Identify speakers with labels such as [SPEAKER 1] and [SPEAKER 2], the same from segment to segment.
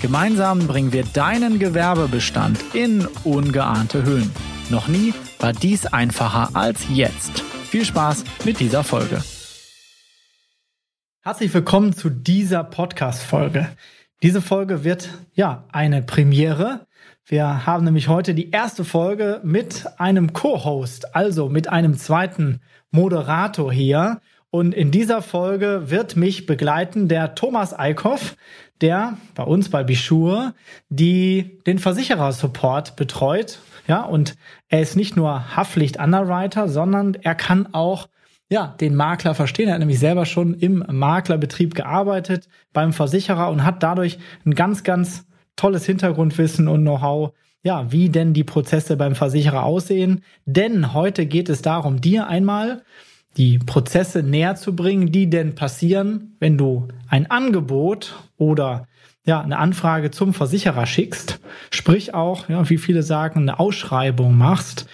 [SPEAKER 1] Gemeinsam bringen wir deinen Gewerbebestand in ungeahnte Höhen. Noch nie war dies einfacher als jetzt. Viel Spaß mit dieser Folge. Herzlich willkommen zu dieser Podcast-Folge. Diese Folge wird ja eine Premiere. Wir haben nämlich heute die erste Folge mit einem Co-Host, also mit einem zweiten Moderator hier. Und in dieser Folge wird mich begleiten der Thomas Eickhoff der bei uns bei Bischur die den Versicherersupport betreut. Ja, und er ist nicht nur Haftpflicht-Underwriter, sondern er kann auch ja, den Makler verstehen. Er hat nämlich selber schon im Maklerbetrieb gearbeitet beim Versicherer und hat dadurch ein ganz, ganz tolles Hintergrundwissen und Know-how, ja, wie denn die Prozesse beim Versicherer aussehen. Denn heute geht es darum, dir einmal die Prozesse näher zu bringen, die denn passieren, wenn du ein Angebot oder ja, eine Anfrage zum Versicherer schickst, sprich auch, ja, wie viele sagen, eine Ausschreibung machst.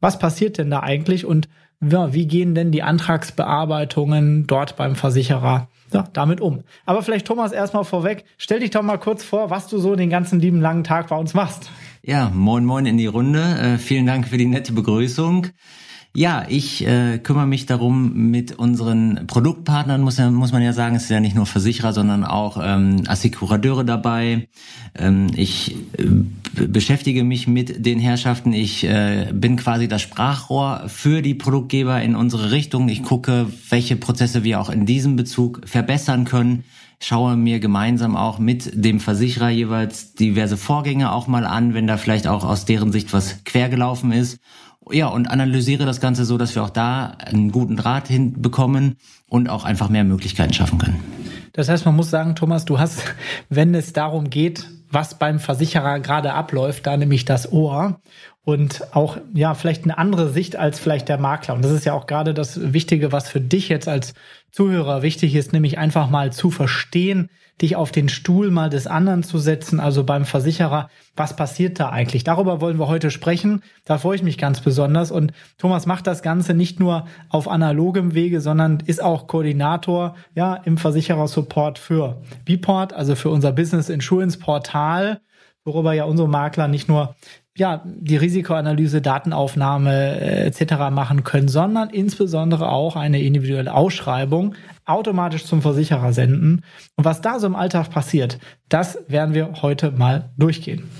[SPEAKER 1] Was passiert denn da eigentlich und ja, wie gehen denn die Antragsbearbeitungen dort beim Versicherer ja, damit um? Aber vielleicht Thomas erstmal vorweg, stell dich doch mal kurz vor, was du so den ganzen lieben langen Tag bei uns machst.
[SPEAKER 2] Ja, moin moin in die Runde. Äh, vielen Dank für die nette Begrüßung. Ja, ich äh, kümmere mich darum mit unseren Produktpartnern, muss, ja, muss man ja sagen, es ist ja nicht nur Versicherer, sondern auch ähm, Assekurateure dabei. Ähm, ich äh, beschäftige mich mit den Herrschaften. Ich äh, bin quasi das Sprachrohr für die Produktgeber in unsere Richtung. Ich gucke, welche Prozesse wir auch in diesem Bezug verbessern können schaue mir gemeinsam auch mit dem Versicherer jeweils diverse Vorgänge auch mal an, wenn da vielleicht auch aus deren Sicht was quergelaufen ist ja, und analysiere das Ganze so, dass wir auch da einen guten Draht hinbekommen und auch einfach mehr Möglichkeiten schaffen können.
[SPEAKER 1] Das heißt, man muss sagen, Thomas, du hast, wenn es darum geht, was beim Versicherer gerade abläuft, da nämlich das Ohr und auch ja vielleicht eine andere Sicht als vielleicht der Makler. Und das ist ja auch gerade das Wichtige, was für dich jetzt als Zuhörer wichtig ist, nämlich einfach mal zu verstehen, dich auf den Stuhl mal des anderen zu setzen, also beim Versicherer. Was passiert da eigentlich? Darüber wollen wir heute sprechen. Da freue ich mich ganz besonders. Und Thomas macht das Ganze nicht nur auf analogem Wege, sondern ist auch Koordinator ja im Versicherersupport für Bport, also für unser Business Insurance Portal worüber ja unsere Makler nicht nur ja, die Risikoanalyse, Datenaufnahme äh, etc. machen können, sondern insbesondere auch eine individuelle Ausschreibung automatisch zum Versicherer senden. Und was da so im Alltag passiert, das werden wir heute mal durchgehen.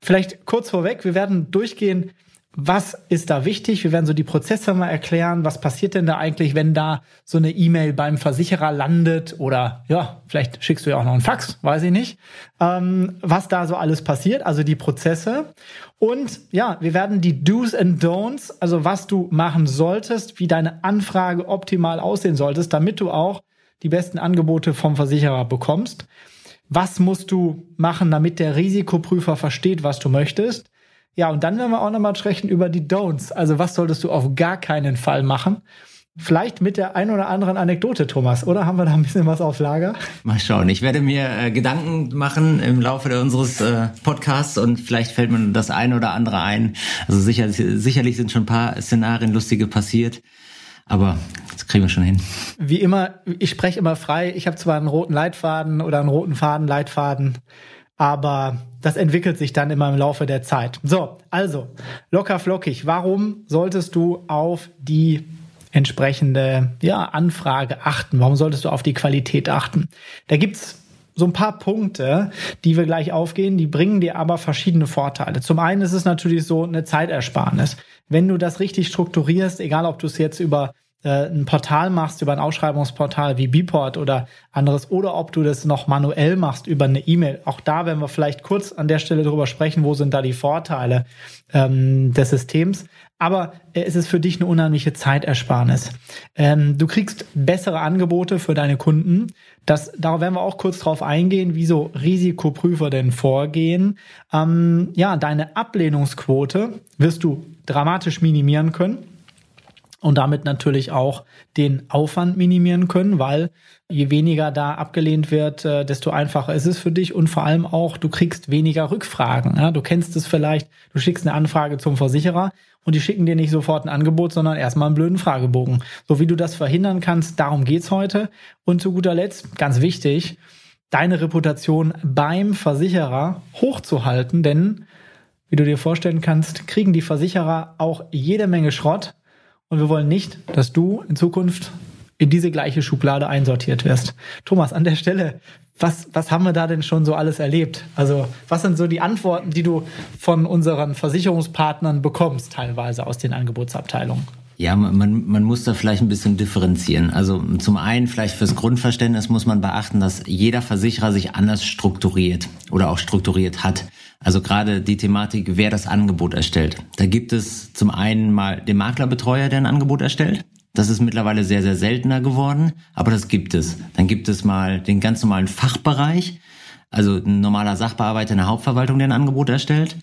[SPEAKER 1] Vielleicht kurz vorweg, wir werden durchgehen, was ist da wichtig? Wir werden so die Prozesse mal erklären. Was passiert denn da eigentlich, wenn da so eine E-Mail beim Versicherer landet? Oder ja, vielleicht schickst du ja auch noch einen Fax, weiß ich nicht. Ähm, was da so alles passiert, also die Prozesse. Und ja, wir werden die Do's and Don'ts, also was du machen solltest, wie deine Anfrage optimal aussehen solltest, damit du auch die besten Angebote vom Versicherer bekommst. Was musst du machen, damit der Risikoprüfer versteht, was du möchtest? Ja, und dann werden wir auch nochmal sprechen über die Don'ts. Also was solltest du auf gar keinen Fall machen? Vielleicht mit der ein oder anderen Anekdote, Thomas, oder haben wir da ein bisschen was auf Lager?
[SPEAKER 2] Mal schauen. Ich werde mir äh, Gedanken machen im Laufe unseres äh, Podcasts und vielleicht fällt mir das eine oder andere ein. Also sicher, sicherlich sind schon ein paar Szenarien lustige passiert. Aber das kriegen wir schon hin.
[SPEAKER 1] Wie immer, ich spreche immer frei. Ich habe zwar einen roten Leitfaden oder einen roten Faden, Leitfaden aber das entwickelt sich dann immer im Laufe der Zeit. So, also locker flockig. Warum solltest du auf die entsprechende ja, Anfrage achten? Warum solltest du auf die Qualität achten? Da gibt's so ein paar Punkte, die wir gleich aufgehen, die bringen dir aber verschiedene Vorteile. Zum einen ist es natürlich so eine Zeitersparnis. Wenn du das richtig strukturierst, egal ob du es jetzt über äh, ein Portal machst über ein Ausschreibungsportal wie Bport oder anderes oder ob du das noch manuell machst über eine E-Mail. Auch da werden wir vielleicht kurz an der Stelle drüber sprechen, wo sind da die Vorteile ähm, des Systems. Aber äh, es ist für dich eine unheimliche Zeitersparnis. Ähm, du kriegst bessere Angebote für deine Kunden. Das, da werden wir auch kurz drauf eingehen, wieso Risikoprüfer denn vorgehen. Ähm, ja, deine Ablehnungsquote wirst du dramatisch minimieren können und damit natürlich auch den Aufwand minimieren können, weil je weniger da abgelehnt wird, äh, desto einfacher ist es für dich und vor allem auch, du kriegst weniger Rückfragen. Du kennst es vielleicht, du schickst eine Anfrage zum Versicherer und die schicken dir nicht sofort ein Angebot, sondern erstmal einen blöden Fragebogen. So wie du das verhindern kannst, darum geht's heute. Und zu guter Letzt, ganz wichtig, deine Reputation beim Versicherer hochzuhalten, denn wie du dir vorstellen kannst, kriegen die Versicherer auch jede Menge Schrott und wir wollen nicht, dass du in Zukunft in diese gleiche Schublade einsortiert wirst. Thomas, an der Stelle, was, was haben wir da denn schon so alles erlebt? Also, was sind so die Antworten, die du von unseren Versicherungspartnern bekommst, teilweise aus den Angebotsabteilungen?
[SPEAKER 2] Ja, man, man muss da vielleicht ein bisschen differenzieren. Also zum einen vielleicht fürs Grundverständnis muss man beachten, dass jeder Versicherer sich anders strukturiert oder auch strukturiert hat. Also gerade die Thematik, wer das Angebot erstellt. Da gibt es zum einen mal den Maklerbetreuer, der ein Angebot erstellt. Das ist mittlerweile sehr, sehr seltener geworden, aber das gibt es. Dann gibt es mal den ganz normalen Fachbereich, also ein normaler Sachbearbeiter in der Hauptverwaltung, der ein Angebot erstellt.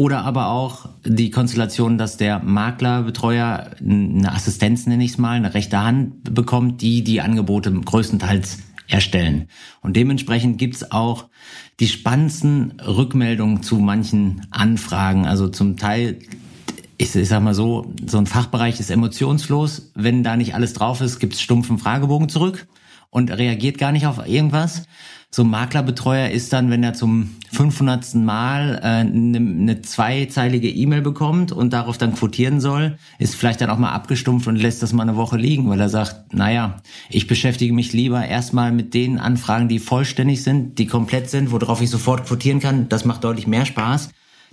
[SPEAKER 2] Oder aber auch die Konstellation, dass der Maklerbetreuer eine Assistenz, nenne ich es mal, eine rechte Hand bekommt, die die Angebote größtenteils erstellen. Und dementsprechend gibt's auch die spannendsten Rückmeldungen zu manchen Anfragen. Also zum Teil, ich, ich sag mal so, so ein Fachbereich ist emotionslos. Wenn da nicht alles drauf ist, gibt's stumpfen Fragebogen zurück und reagiert gar nicht auf irgendwas. So ein Maklerbetreuer ist dann, wenn er zum 500. Mal eine äh, ne, ne zweizeilige E-Mail bekommt und darauf dann quotieren soll, ist vielleicht dann auch mal abgestumpft und lässt das mal eine Woche liegen, weil er sagt, naja, ich beschäftige mich lieber erstmal mit den Anfragen, die vollständig sind, die komplett sind, worauf ich sofort quotieren kann. Das macht deutlich mehr Spaß.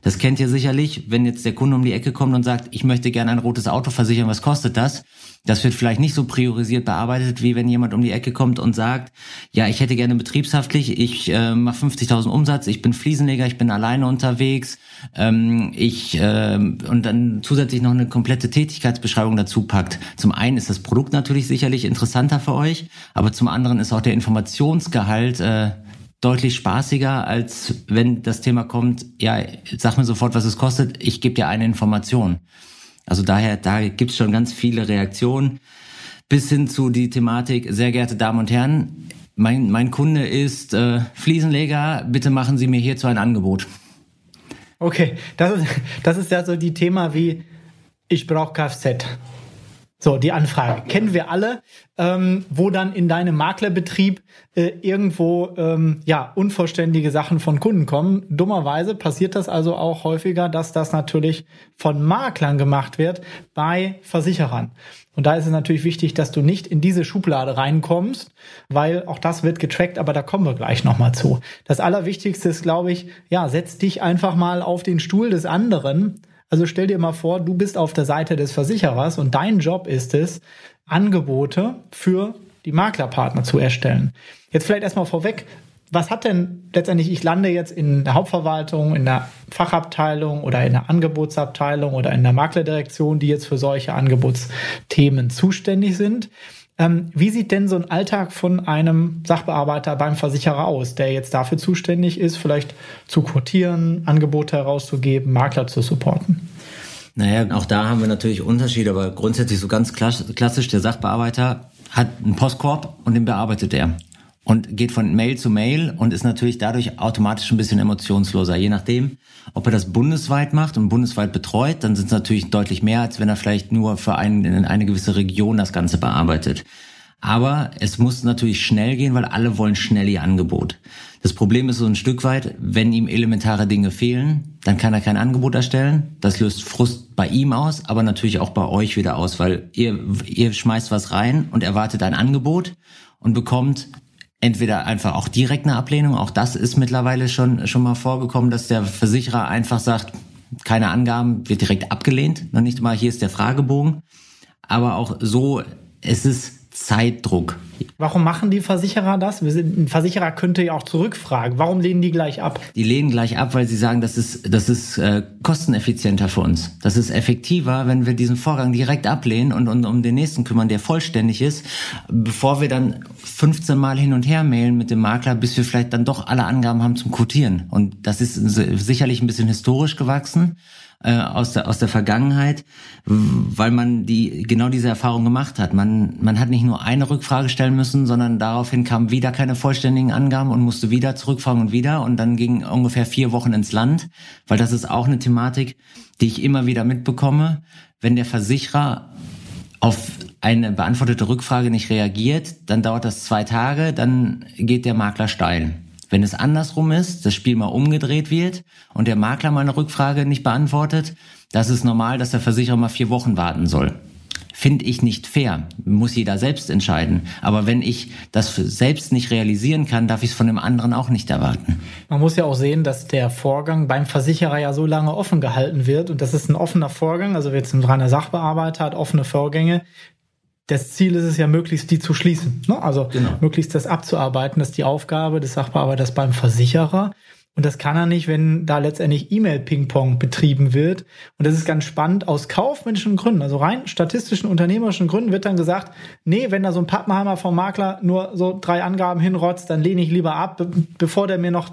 [SPEAKER 2] Das kennt ihr sicherlich, wenn jetzt der Kunde um die Ecke kommt und sagt, ich möchte gerne ein rotes Auto versichern, was kostet das? Das wird vielleicht nicht so priorisiert bearbeitet, wie wenn jemand um die Ecke kommt und sagt, ja, ich hätte gerne betriebshaftlich, ich äh, mache 50.000 Umsatz, ich bin Fliesenleger, ich bin alleine unterwegs, ähm, ich äh, und dann zusätzlich noch eine komplette Tätigkeitsbeschreibung dazu packt. Zum einen ist das Produkt natürlich sicherlich interessanter für euch, aber zum anderen ist auch der Informationsgehalt äh, deutlich spaßiger, als wenn das Thema kommt, ja, sag mir sofort, was es kostet, ich gebe dir eine Information. Also daher, da gibt's schon ganz viele Reaktionen bis hin zu die Thematik, sehr geehrte Damen und Herren, mein, mein Kunde ist äh, Fliesenleger, bitte machen Sie mir hierzu ein Angebot.
[SPEAKER 1] Okay, das ist, das ist ja so die Thema wie, ich brauche Kfz. So, die Anfrage kennen wir alle, ähm, wo dann in deinem Maklerbetrieb äh, irgendwo ähm, ja unvollständige Sachen von Kunden kommen. Dummerweise passiert das also auch häufiger, dass das natürlich von Maklern gemacht wird bei Versicherern. Und da ist es natürlich wichtig, dass du nicht in diese Schublade reinkommst, weil auch das wird getrackt, aber da kommen wir gleich nochmal zu. Das Allerwichtigste ist, glaube ich, ja, setz dich einfach mal auf den Stuhl des anderen also stell dir mal vor, du bist auf der Seite des Versicherers und dein Job ist es, Angebote für die Maklerpartner zu erstellen. Jetzt vielleicht erstmal vorweg, was hat denn letztendlich, ich lande jetzt in der Hauptverwaltung, in der Fachabteilung oder in der Angebotsabteilung oder in der Maklerdirektion, die jetzt für solche Angebotsthemen zuständig sind. Ähm, wie sieht denn so ein Alltag von einem Sachbearbeiter beim Versicherer aus, der jetzt dafür zuständig ist, vielleicht zu quotieren, Angebote herauszugeben, Makler zu supporten?
[SPEAKER 2] Naja, auch da haben wir natürlich Unterschiede, aber grundsätzlich so ganz klassisch, der Sachbearbeiter hat einen Postkorb und den bearbeitet er und geht von Mail zu Mail und ist natürlich dadurch automatisch ein bisschen emotionsloser. Je nachdem, ob er das bundesweit macht und bundesweit betreut, dann sind es natürlich deutlich mehr, als wenn er vielleicht nur für einen, eine gewisse Region das Ganze bearbeitet. Aber es muss natürlich schnell gehen, weil alle wollen schnell ihr Angebot. Das Problem ist so ein Stück weit, wenn ihm elementare Dinge fehlen, dann kann er kein Angebot erstellen. Das löst Frust bei ihm aus, aber natürlich auch bei euch wieder aus, weil ihr, ihr schmeißt was rein und erwartet ein Angebot und bekommt entweder einfach auch direkt eine Ablehnung, auch das ist mittlerweile schon, schon mal vorgekommen, dass der Versicherer einfach sagt, keine Angaben, wird direkt abgelehnt, noch nicht mal hier ist der Fragebogen. aber auch so, es ist Zeitdruck.
[SPEAKER 1] Warum machen die Versicherer das? Ein Versicherer könnte ja auch zurückfragen. Warum lehnen die gleich ab?
[SPEAKER 2] Die lehnen gleich ab, weil sie sagen, das ist, das ist äh, kosteneffizienter für uns. Das ist effektiver, wenn wir diesen Vorgang direkt ablehnen und, und um den nächsten kümmern, der vollständig ist, bevor wir dann 15 Mal hin und her mailen mit dem Makler, bis wir vielleicht dann doch alle Angaben haben zum Quotieren. Und das ist sicherlich ein bisschen historisch gewachsen äh, aus der aus der Vergangenheit, weil man die genau diese Erfahrung gemacht hat. Man man hat nicht nur eine Rückfrage stellen müssen, sondern daraufhin kamen wieder keine vollständigen Angaben und musste wieder zurückfragen und wieder und dann ging ungefähr vier Wochen ins Land, weil das ist auch eine Thematik, die ich immer wieder mitbekomme, wenn der Versicherer auf eine beantwortete Rückfrage nicht reagiert, dann dauert das zwei Tage, dann geht der Makler steil. Wenn es andersrum ist, das Spiel mal umgedreht wird und der Makler mal eine Rückfrage nicht beantwortet, das ist normal, dass der Versicherer mal vier Wochen warten soll. Finde ich nicht fair. Muss jeder selbst entscheiden. Aber wenn ich das selbst nicht realisieren kann, darf ich es von dem anderen auch nicht erwarten.
[SPEAKER 1] Man muss ja auch sehen, dass der Vorgang beim Versicherer ja so lange offen gehalten wird. Und das ist ein offener Vorgang. Also jetzt ein reiner Sachbearbeiter hat offene Vorgänge das Ziel ist es ja, möglichst die zu schließen. Ne? Also genau. möglichst das abzuarbeiten. Das ist die Aufgabe des Sachbearbeiters beim Versicherer. Und das kann er nicht, wenn da letztendlich E-Mail-Ping-Pong betrieben wird. Und das ist ganz spannend aus kaufmännischen Gründen, also rein statistischen, unternehmerischen Gründen wird dann gesagt, nee, wenn da so ein Pappenheimer vom Makler nur so drei Angaben hinrotzt, dann lehne ich lieber ab, bevor der mir noch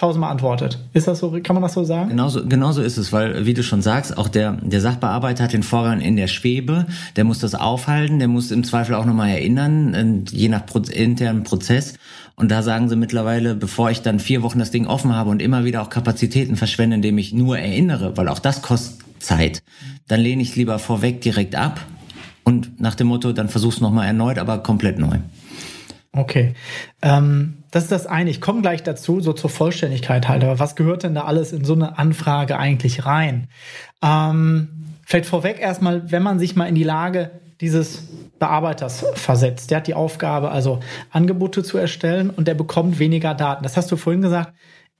[SPEAKER 1] tausendmal antwortet. Ist das so, kann man das so sagen?
[SPEAKER 2] Genauso, genauso ist es, weil, wie du schon sagst, auch der, der Sachbearbeiter hat den Vorgang in der Schwebe, der muss das aufhalten, der muss im Zweifel auch nochmal erinnern, je nach Pro internen Prozess. Und da sagen sie mittlerweile, bevor ich dann vier Wochen das Ding offen habe und immer wieder auch Kapazitäten verschwende, indem ich nur erinnere, weil auch das kostet Zeit, dann lehne ich lieber vorweg direkt ab und nach dem Motto, dann versuch's nochmal erneut, aber komplett neu.
[SPEAKER 1] Okay. Ähm, das ist das eine. Ich komme gleich dazu, so zur Vollständigkeit halt. Aber was gehört denn da alles in so eine Anfrage eigentlich rein? Ähm, vielleicht vorweg erstmal, wenn man sich mal in die Lage dieses Bearbeiters versetzt. Der hat die Aufgabe, also Angebote zu erstellen und der bekommt weniger Daten. Das hast du vorhin gesagt.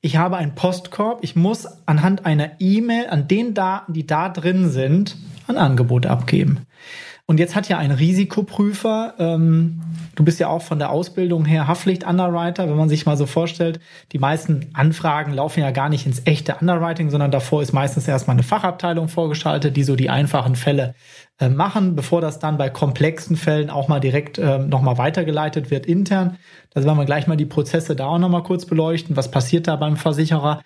[SPEAKER 1] Ich habe einen Postkorb. Ich muss anhand einer E-Mail an den Daten, die da drin sind, ein Angebot abgeben. Und jetzt hat ja ein Risikoprüfer, ähm, du bist ja auch von der Ausbildung her Haftpflicht-Underwriter, wenn man sich mal so vorstellt, die meisten Anfragen laufen ja gar nicht ins echte Underwriting, sondern davor ist meistens erstmal eine Fachabteilung vorgeschaltet, die so die einfachen Fälle äh, machen, bevor das dann bei komplexen Fällen auch mal direkt äh, nochmal weitergeleitet wird intern. Da werden wir gleich mal die Prozesse da auch nochmal kurz beleuchten. Was passiert da beim Versicherer?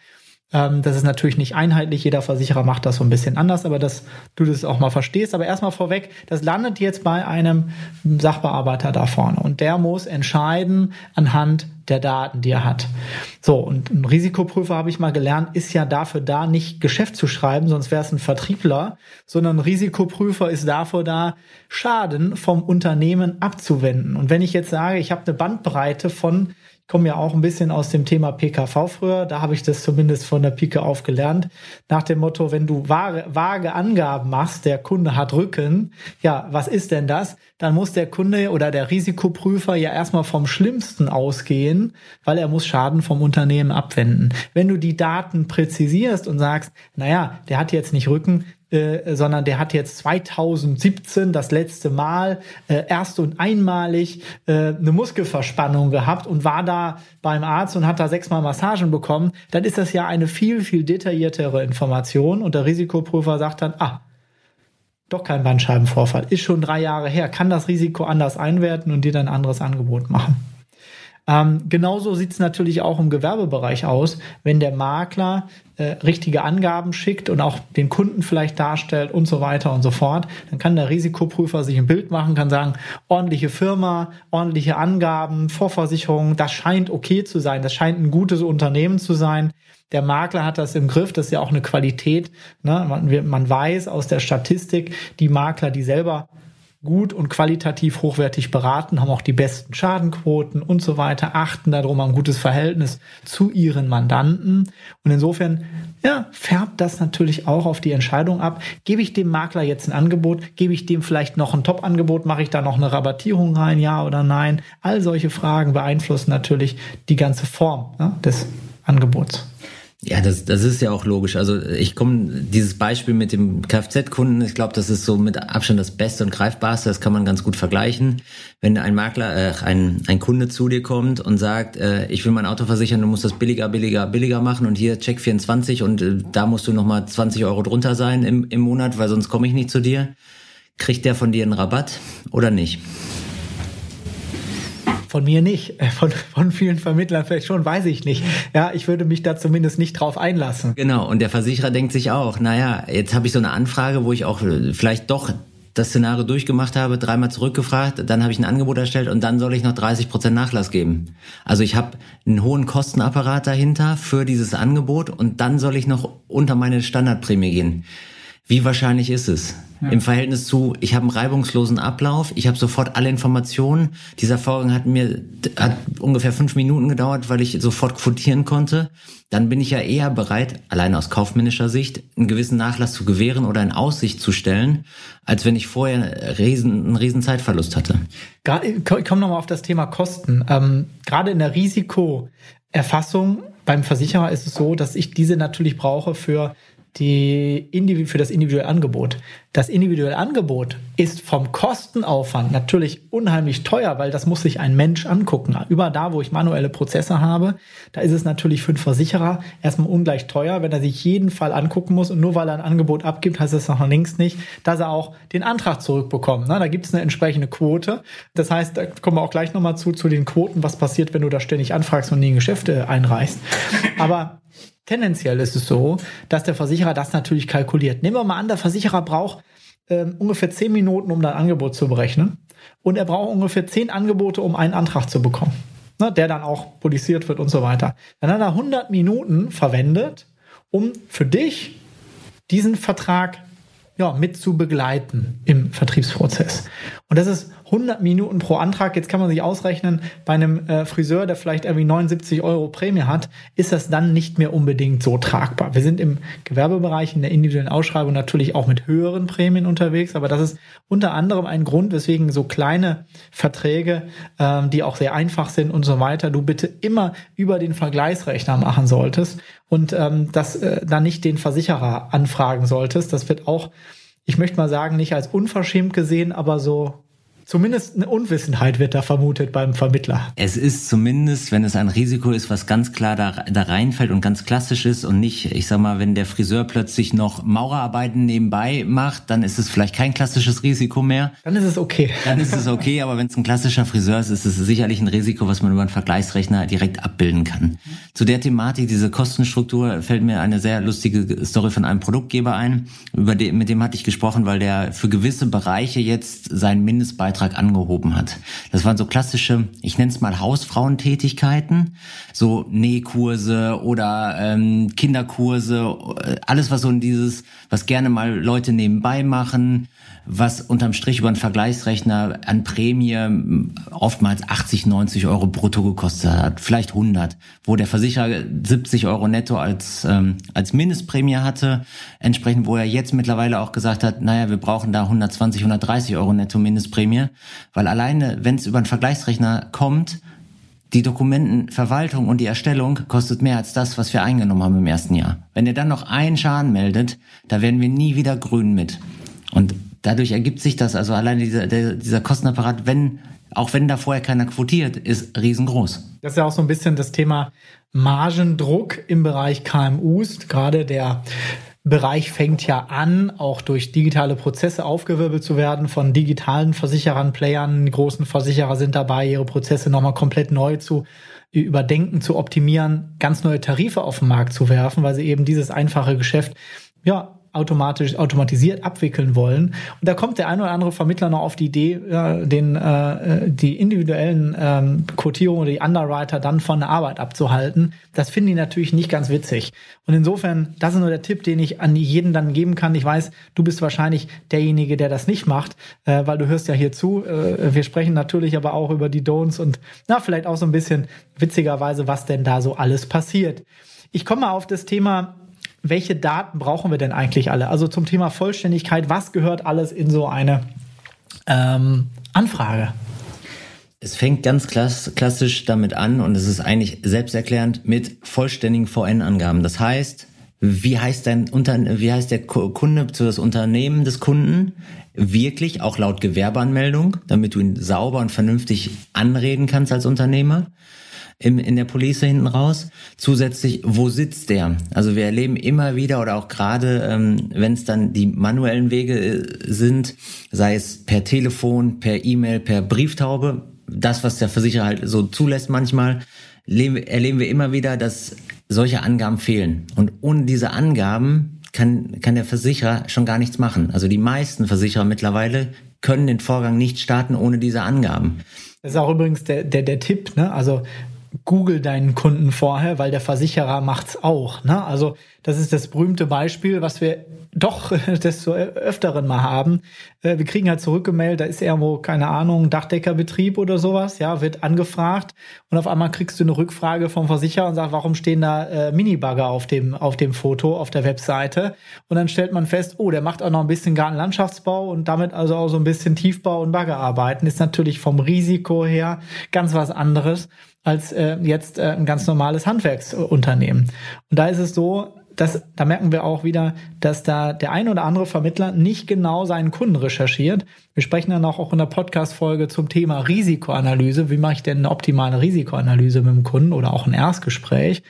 [SPEAKER 1] Ähm, das ist natürlich nicht einheitlich, jeder Versicherer macht das so ein bisschen anders, aber dass du das auch mal verstehst. Aber erstmal vorweg, das landet jetzt bei einem Sachbearbeiter da vorne und der muss entscheiden anhand der Daten, die er hat. So, und ein Risikoprüfer, habe ich mal gelernt, ist ja dafür da, nicht Geschäft zu schreiben, sonst wäre es ein Vertriebler, sondern ein Risikoprüfer ist dafür da, Schaden vom Unternehmen abzuwenden. Und wenn ich jetzt sage, ich habe eine Bandbreite von komme ja auch ein bisschen aus dem Thema PKV früher. Da habe ich das zumindest von der Pike auf gelernt. Nach dem Motto, wenn du vage, vage Angaben machst, der Kunde hat Rücken, ja, was ist denn das? Dann muss der Kunde oder der Risikoprüfer ja erstmal vom Schlimmsten ausgehen, weil er muss Schaden vom Unternehmen abwenden. Wenn du die Daten präzisierst und sagst, naja, der hat jetzt nicht Rücken, äh, sondern der hat jetzt 2017 das letzte Mal äh, erst und einmalig äh, eine Muskelverspannung gehabt und war da beim Arzt und hat da sechsmal Massagen bekommen, dann ist das ja eine viel, viel detailliertere Information und der Risikoprüfer sagt dann, ah, doch kein Bandscheibenvorfall, ist schon drei Jahre her, kann das Risiko anders einwerten und dir dann ein anderes Angebot machen. Ähm, genauso sieht es natürlich auch im Gewerbebereich aus, wenn der Makler äh, richtige Angaben schickt und auch den Kunden vielleicht darstellt und so weiter und so fort, dann kann der Risikoprüfer sich ein Bild machen, kann sagen, ordentliche Firma, ordentliche Angaben, Vorversicherung, das scheint okay zu sein, das scheint ein gutes Unternehmen zu sein. Der Makler hat das im Griff, das ist ja auch eine Qualität. Ne? Man, man weiß aus der Statistik, die Makler, die selber gut und qualitativ hochwertig beraten, haben auch die besten Schadenquoten und so weiter, achten darum ein gutes Verhältnis zu ihren Mandanten. Und insofern, ja, färbt das natürlich auch auf die Entscheidung ab. Gebe ich dem Makler jetzt ein Angebot? Gebe ich dem vielleicht noch ein Top-Angebot? Mache ich da noch eine Rabattierung rein? Ja oder nein? All solche Fragen beeinflussen natürlich die ganze Form ja, des Angebots.
[SPEAKER 2] Ja, das, das ist ja auch logisch. Also ich komme, dieses Beispiel mit dem Kfz-Kunden, ich glaube, das ist so mit Abstand das Beste und Greifbarste, das kann man ganz gut vergleichen. Wenn ein Makler, äh, ein, ein Kunde zu dir kommt und sagt, äh, ich will mein Auto versichern, du musst das billiger, billiger, billiger machen und hier Check 24 und äh, da musst du nochmal 20 Euro drunter sein im, im Monat, weil sonst komme ich nicht zu dir. Kriegt der von dir einen Rabatt oder nicht?
[SPEAKER 1] Von mir nicht, äh, von, von vielen Vermittlern vielleicht schon, weiß ich nicht. Ja, ich würde mich da zumindest nicht drauf einlassen.
[SPEAKER 2] Genau, und der Versicherer denkt sich auch, naja, jetzt habe ich so eine Anfrage, wo ich auch äh, vielleicht doch das Szenario durchgemacht habe, dreimal zurückgefragt, dann habe ich ein Angebot erstellt und dann soll ich noch 30 Prozent Nachlass geben. Also ich habe einen hohen Kostenapparat dahinter für dieses Angebot und dann soll ich noch unter meine Standardprämie gehen. Wie wahrscheinlich ist es? Ja. Im Verhältnis zu, ich habe einen reibungslosen Ablauf, ich habe sofort alle Informationen. Dieser Vorgang hat mir hat ungefähr fünf Minuten gedauert, weil ich sofort quotieren konnte. Dann bin ich ja eher bereit, allein aus kaufmännischer Sicht, einen gewissen Nachlass zu gewähren oder in Aussicht zu stellen, als wenn ich vorher einen riesen, einen riesen Zeitverlust hatte.
[SPEAKER 1] Ich komme nochmal auf das Thema Kosten. Ähm, gerade in der Risikoerfassung beim Versicherer ist es so, dass ich diese natürlich brauche für die für das individuelle Angebot. Das individuelle Angebot ist vom Kostenaufwand natürlich unheimlich teuer, weil das muss sich ein Mensch angucken. Über da, wo ich manuelle Prozesse habe, da ist es natürlich für einen Versicherer erstmal ungleich teuer, wenn er sich jeden Fall angucken muss und nur weil er ein Angebot abgibt, heißt das noch längst nicht, dass er auch den Antrag zurückbekommt. Na, da gibt es eine entsprechende Quote. Das heißt, da kommen wir auch gleich nochmal zu, zu den Quoten, was passiert, wenn du da ständig anfragst und nie in Geschäfte einreichst. Aber Tendenziell ist es so, dass der Versicherer das natürlich kalkuliert. Nehmen wir mal an, der Versicherer braucht äh, ungefähr zehn Minuten, um dein Angebot zu berechnen. Und er braucht ungefähr zehn Angebote, um einen Antrag zu bekommen. Ne, der dann auch polisiert wird und so weiter. Dann hat er 100 Minuten verwendet, um für dich diesen Vertrag ja, mit zu begleiten im Vertriebsprozess. Und das ist 100 Minuten pro Antrag. Jetzt kann man sich ausrechnen, bei einem äh, Friseur, der vielleicht irgendwie 79 Euro Prämie hat, ist das dann nicht mehr unbedingt so tragbar. Wir sind im Gewerbebereich in der individuellen Ausschreibung natürlich auch mit höheren Prämien unterwegs, aber das ist unter anderem ein Grund, weswegen so kleine Verträge, ähm, die auch sehr einfach sind und so weiter, du bitte immer über den Vergleichsrechner machen solltest und ähm, das äh, dann nicht den Versicherer anfragen solltest. Das wird auch ich möchte mal sagen, nicht als unverschämt gesehen, aber so Zumindest eine Unwissenheit wird da vermutet beim Vermittler.
[SPEAKER 2] Es ist zumindest, wenn es ein Risiko ist, was ganz klar da, da reinfällt und ganz klassisch ist und nicht, ich sag mal, wenn der Friseur plötzlich noch Maurerarbeiten nebenbei macht, dann ist es vielleicht kein klassisches Risiko mehr.
[SPEAKER 1] Dann ist es okay.
[SPEAKER 2] Dann ist es okay, aber wenn es ein klassischer Friseur ist, ist es sicherlich ein Risiko, was man über einen Vergleichsrechner direkt abbilden kann. Zu der Thematik, diese Kostenstruktur, fällt mir eine sehr lustige Story von einem Produktgeber ein, über den, mit dem hatte ich gesprochen, weil der für gewisse Bereiche jetzt seinen Mindestbeitrag Beitrag angehoben hat. Das waren so klassische, ich nenne es mal Hausfrauentätigkeiten, so Nähkurse oder ähm, Kinderkurse, äh, alles was so in dieses, was gerne mal Leute nebenbei machen, was unterm Strich über einen Vergleichsrechner an Prämie oftmals 80, 90 Euro brutto gekostet hat, vielleicht 100, wo der Versicherer 70 Euro netto als, ähm, als Mindestprämie hatte, entsprechend, wo er jetzt mittlerweile auch gesagt hat, naja, wir brauchen da 120, 130 Euro netto Mindestprämie, weil alleine, wenn es über einen Vergleichsrechner kommt, die Dokumentenverwaltung und die Erstellung kostet mehr als das, was wir eingenommen haben im ersten Jahr. Wenn er dann noch einen Schaden meldet, da werden wir nie wieder grün mit. Und dadurch ergibt sich das, also alleine dieser, der, dieser Kostenapparat, wenn, auch wenn da vorher keiner quotiert, ist riesengroß.
[SPEAKER 1] Das ist ja auch so ein bisschen das Thema Margendruck im Bereich KMUs. Gerade der Bereich fängt ja an, auch durch digitale Prozesse aufgewirbelt zu werden von digitalen Versicherern, Playern. Großen Versicherer sind dabei, ihre Prozesse nochmal komplett neu zu überdenken, zu optimieren, ganz neue Tarife auf den Markt zu werfen, weil sie eben dieses einfache Geschäft ja automatisch automatisiert abwickeln wollen. Und da kommt der ein oder andere Vermittler noch auf die Idee, ja, den äh, die individuellen ähm, Quotierungen oder die Underwriter dann von der Arbeit abzuhalten. Das finden die natürlich nicht ganz witzig. Und insofern, das ist nur der Tipp, den ich an jeden dann geben kann. Ich weiß, du bist wahrscheinlich derjenige, der das nicht macht, äh, weil du hörst ja hier zu. Äh, wir sprechen natürlich aber auch über die Don'ts und na vielleicht auch so ein bisschen witzigerweise, was denn da so alles passiert. Ich komme mal auf das Thema welche Daten brauchen wir denn eigentlich alle? Also zum Thema Vollständigkeit, was gehört alles in so eine ähm, Anfrage?
[SPEAKER 2] Es fängt ganz klassisch damit an und es ist eigentlich selbsterklärend mit vollständigen VN-Angaben. Das heißt, wie heißt dein Unter wie heißt der Kunde zu das Unternehmen des Kunden? Wirklich, auch laut Gewerbeanmeldung, damit du ihn sauber und vernünftig anreden kannst als Unternehmer im, in der Police hinten raus. Zusätzlich, wo sitzt der? Also wir erleben immer wieder oder auch gerade, ähm, wenn es dann die manuellen Wege äh, sind, sei es per Telefon, per E-Mail, per Brieftaube, das, was der Versicherer halt so zulässt manchmal, erleben wir immer wieder, dass solche Angaben fehlen. Und ohne diese Angaben kann, kann der Versicherer schon gar nichts machen. Also die meisten Versicherer mittlerweile können den Vorgang nicht starten ohne diese Angaben.
[SPEAKER 1] Das ist auch übrigens der, der, der Tipp, ne? Also Google deinen Kunden vorher, weil der Versicherer macht's auch. Ne? Also das ist das berühmte Beispiel, was wir doch desto öfteren mal haben. Äh, wir kriegen halt zurückgemeldet, da ist irgendwo, keine Ahnung, Dachdeckerbetrieb oder sowas, ja, wird angefragt und auf einmal kriegst du eine Rückfrage vom Versicherer und sagst, warum stehen da äh, Minibagger auf dem, auf dem Foto, auf der Webseite? Und dann stellt man fest, oh, der macht auch noch ein bisschen Gartenlandschaftsbau und damit also auch so ein bisschen Tiefbau und Baggerarbeiten. Ist natürlich vom Risiko her ganz was anderes als äh, jetzt äh, ein ganz normales Handwerksunternehmen. Und da ist es so, dass, da merken wir auch wieder, dass da der ein oder andere Vermittler nicht genau seinen Kunden recherchiert. Wir sprechen dann auch in der Podcast-Folge zum Thema Risikoanalyse. Wie mache ich denn eine optimale Risikoanalyse mit dem Kunden oder auch ein Erstgespräch?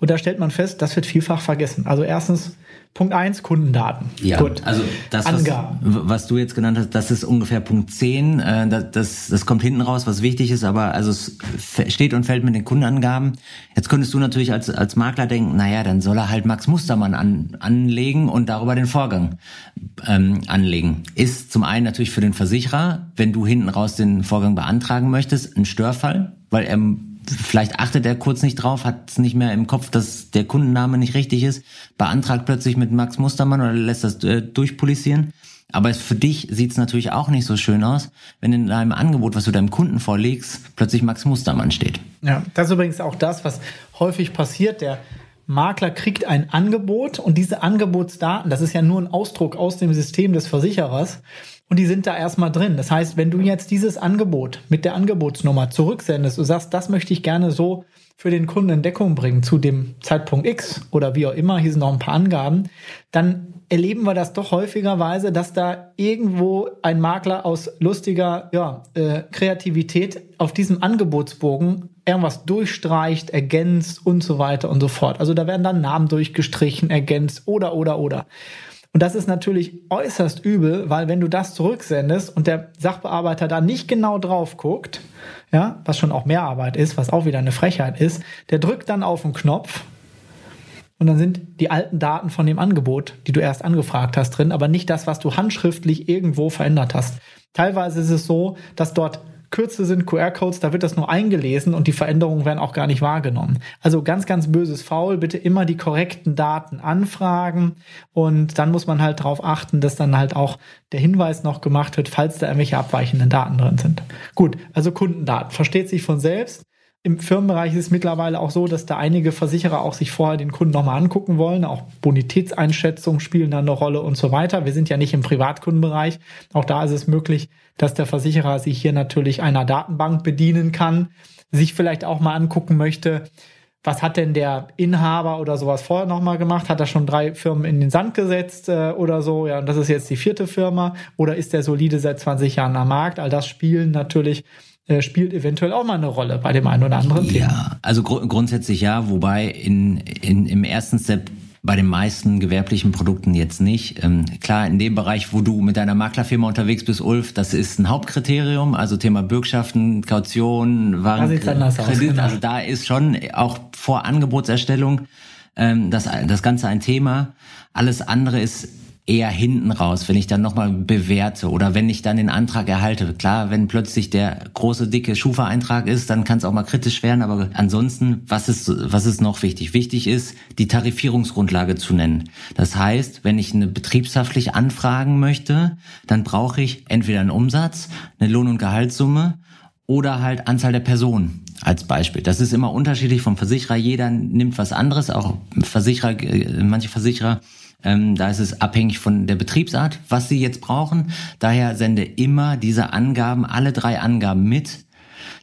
[SPEAKER 1] Und da stellt man fest, das wird vielfach vergessen. Also erstens Punkt eins Kundendaten.
[SPEAKER 2] Ja, Gut. also das, was, was, du jetzt genannt hast, das ist ungefähr Punkt zehn. Äh, das, das kommt hinten raus, was wichtig ist, aber also es steht und fällt mit den Kundenangaben. Jetzt könntest du natürlich als, als Makler denken, naja, dann soll er halt Max Mustermann an, anlegen und darüber den Vorgang ähm, anlegen. Ist zum einen natürlich für den Versicherer, wenn du hinten raus den Vorgang beantragen möchtest, ein Störfall, weil er vielleicht achtet er kurz nicht drauf, hat es nicht mehr im Kopf, dass der Kundenname nicht richtig ist, beantragt plötzlich mit Max Mustermann oder lässt das äh, durchpolisieren. Aber für dich sieht es natürlich auch nicht so schön aus, wenn in deinem Angebot, was du deinem Kunden vorlegst, plötzlich Max Mustermann steht.
[SPEAKER 1] Ja, das ist übrigens auch das, was häufig passiert. Der Makler kriegt ein Angebot und diese Angebotsdaten, das ist ja nur ein Ausdruck aus dem System des Versicherers und die sind da erstmal drin. Das heißt, wenn du jetzt dieses Angebot mit der Angebotsnummer zurücksendest, du sagst, das möchte ich gerne so für den Kunden in Deckung bringen zu dem Zeitpunkt X oder wie auch immer, hier sind noch ein paar Angaben, dann erleben wir das doch häufigerweise, dass da irgendwo ein Makler aus lustiger ja, äh, Kreativität auf diesem Angebotsbogen irgendwas durchstreicht, ergänzt und so weiter und so fort. Also da werden dann Namen durchgestrichen, ergänzt oder oder oder. Und das ist natürlich äußerst übel, weil wenn du das zurücksendest und der Sachbearbeiter da nicht genau drauf guckt, ja, was schon auch mehr Arbeit ist, was auch wieder eine Frechheit ist, der drückt dann auf den Knopf und dann sind die alten Daten von dem Angebot, die du erst angefragt hast, drin, aber nicht das, was du handschriftlich irgendwo verändert hast. Teilweise ist es so, dass dort Kürze sind QR-Codes, da wird das nur eingelesen und die Veränderungen werden auch gar nicht wahrgenommen. Also ganz, ganz böses Faul, bitte immer die korrekten Daten anfragen und dann muss man halt darauf achten, dass dann halt auch der Hinweis noch gemacht wird, falls da irgendwelche abweichenden Daten drin sind. Gut, also Kundendaten, versteht sich von selbst. Im Firmenbereich ist es mittlerweile auch so, dass da einige Versicherer auch sich vorher den Kunden nochmal angucken wollen. Auch Bonitätseinschätzungen spielen da eine Rolle und so weiter. Wir sind ja nicht im Privatkundenbereich. Auch da ist es möglich, dass der Versicherer sich hier natürlich einer Datenbank bedienen kann, sich vielleicht auch mal angucken möchte, was hat denn der Inhaber oder sowas vorher nochmal gemacht? Hat er schon drei Firmen in den Sand gesetzt äh, oder so? Ja, und das ist jetzt die vierte Firma. Oder ist der solide seit 20 Jahren am Markt? All das spielen natürlich spielt eventuell auch mal eine Rolle bei dem einen oder anderen
[SPEAKER 2] ja,
[SPEAKER 1] Thema.
[SPEAKER 2] Ja, also gr grundsätzlich ja, wobei in, in, im ersten Step bei den meisten gewerblichen Produkten jetzt nicht. Ähm, klar, in dem Bereich, wo du mit deiner Maklerfirma unterwegs bist, Ulf, das ist ein Hauptkriterium, also Thema Bürgschaften, Kaution, Waren, Kredit, aus, genau. also da ist schon auch vor Angebotserstellung ähm, das, das Ganze ein Thema. Alles andere ist eher hinten raus, wenn ich dann nochmal bewerte oder wenn ich dann den Antrag erhalte. Klar, wenn plötzlich der große, dicke Schufa-Eintrag ist, dann kann es auch mal kritisch werden, aber ansonsten, was ist, was ist noch wichtig? Wichtig ist, die Tarifierungsgrundlage zu nennen. Das heißt, wenn ich eine betriebshaftlich anfragen möchte, dann brauche ich entweder einen Umsatz, eine Lohn- und Gehaltssumme oder halt Anzahl der Personen als Beispiel. Das ist immer unterschiedlich vom Versicherer. Jeder nimmt was anderes. Auch Versicherer, äh, manche Versicherer ähm, da ist es abhängig von der Betriebsart, was Sie jetzt brauchen. Daher sende immer diese Angaben, alle drei Angaben mit,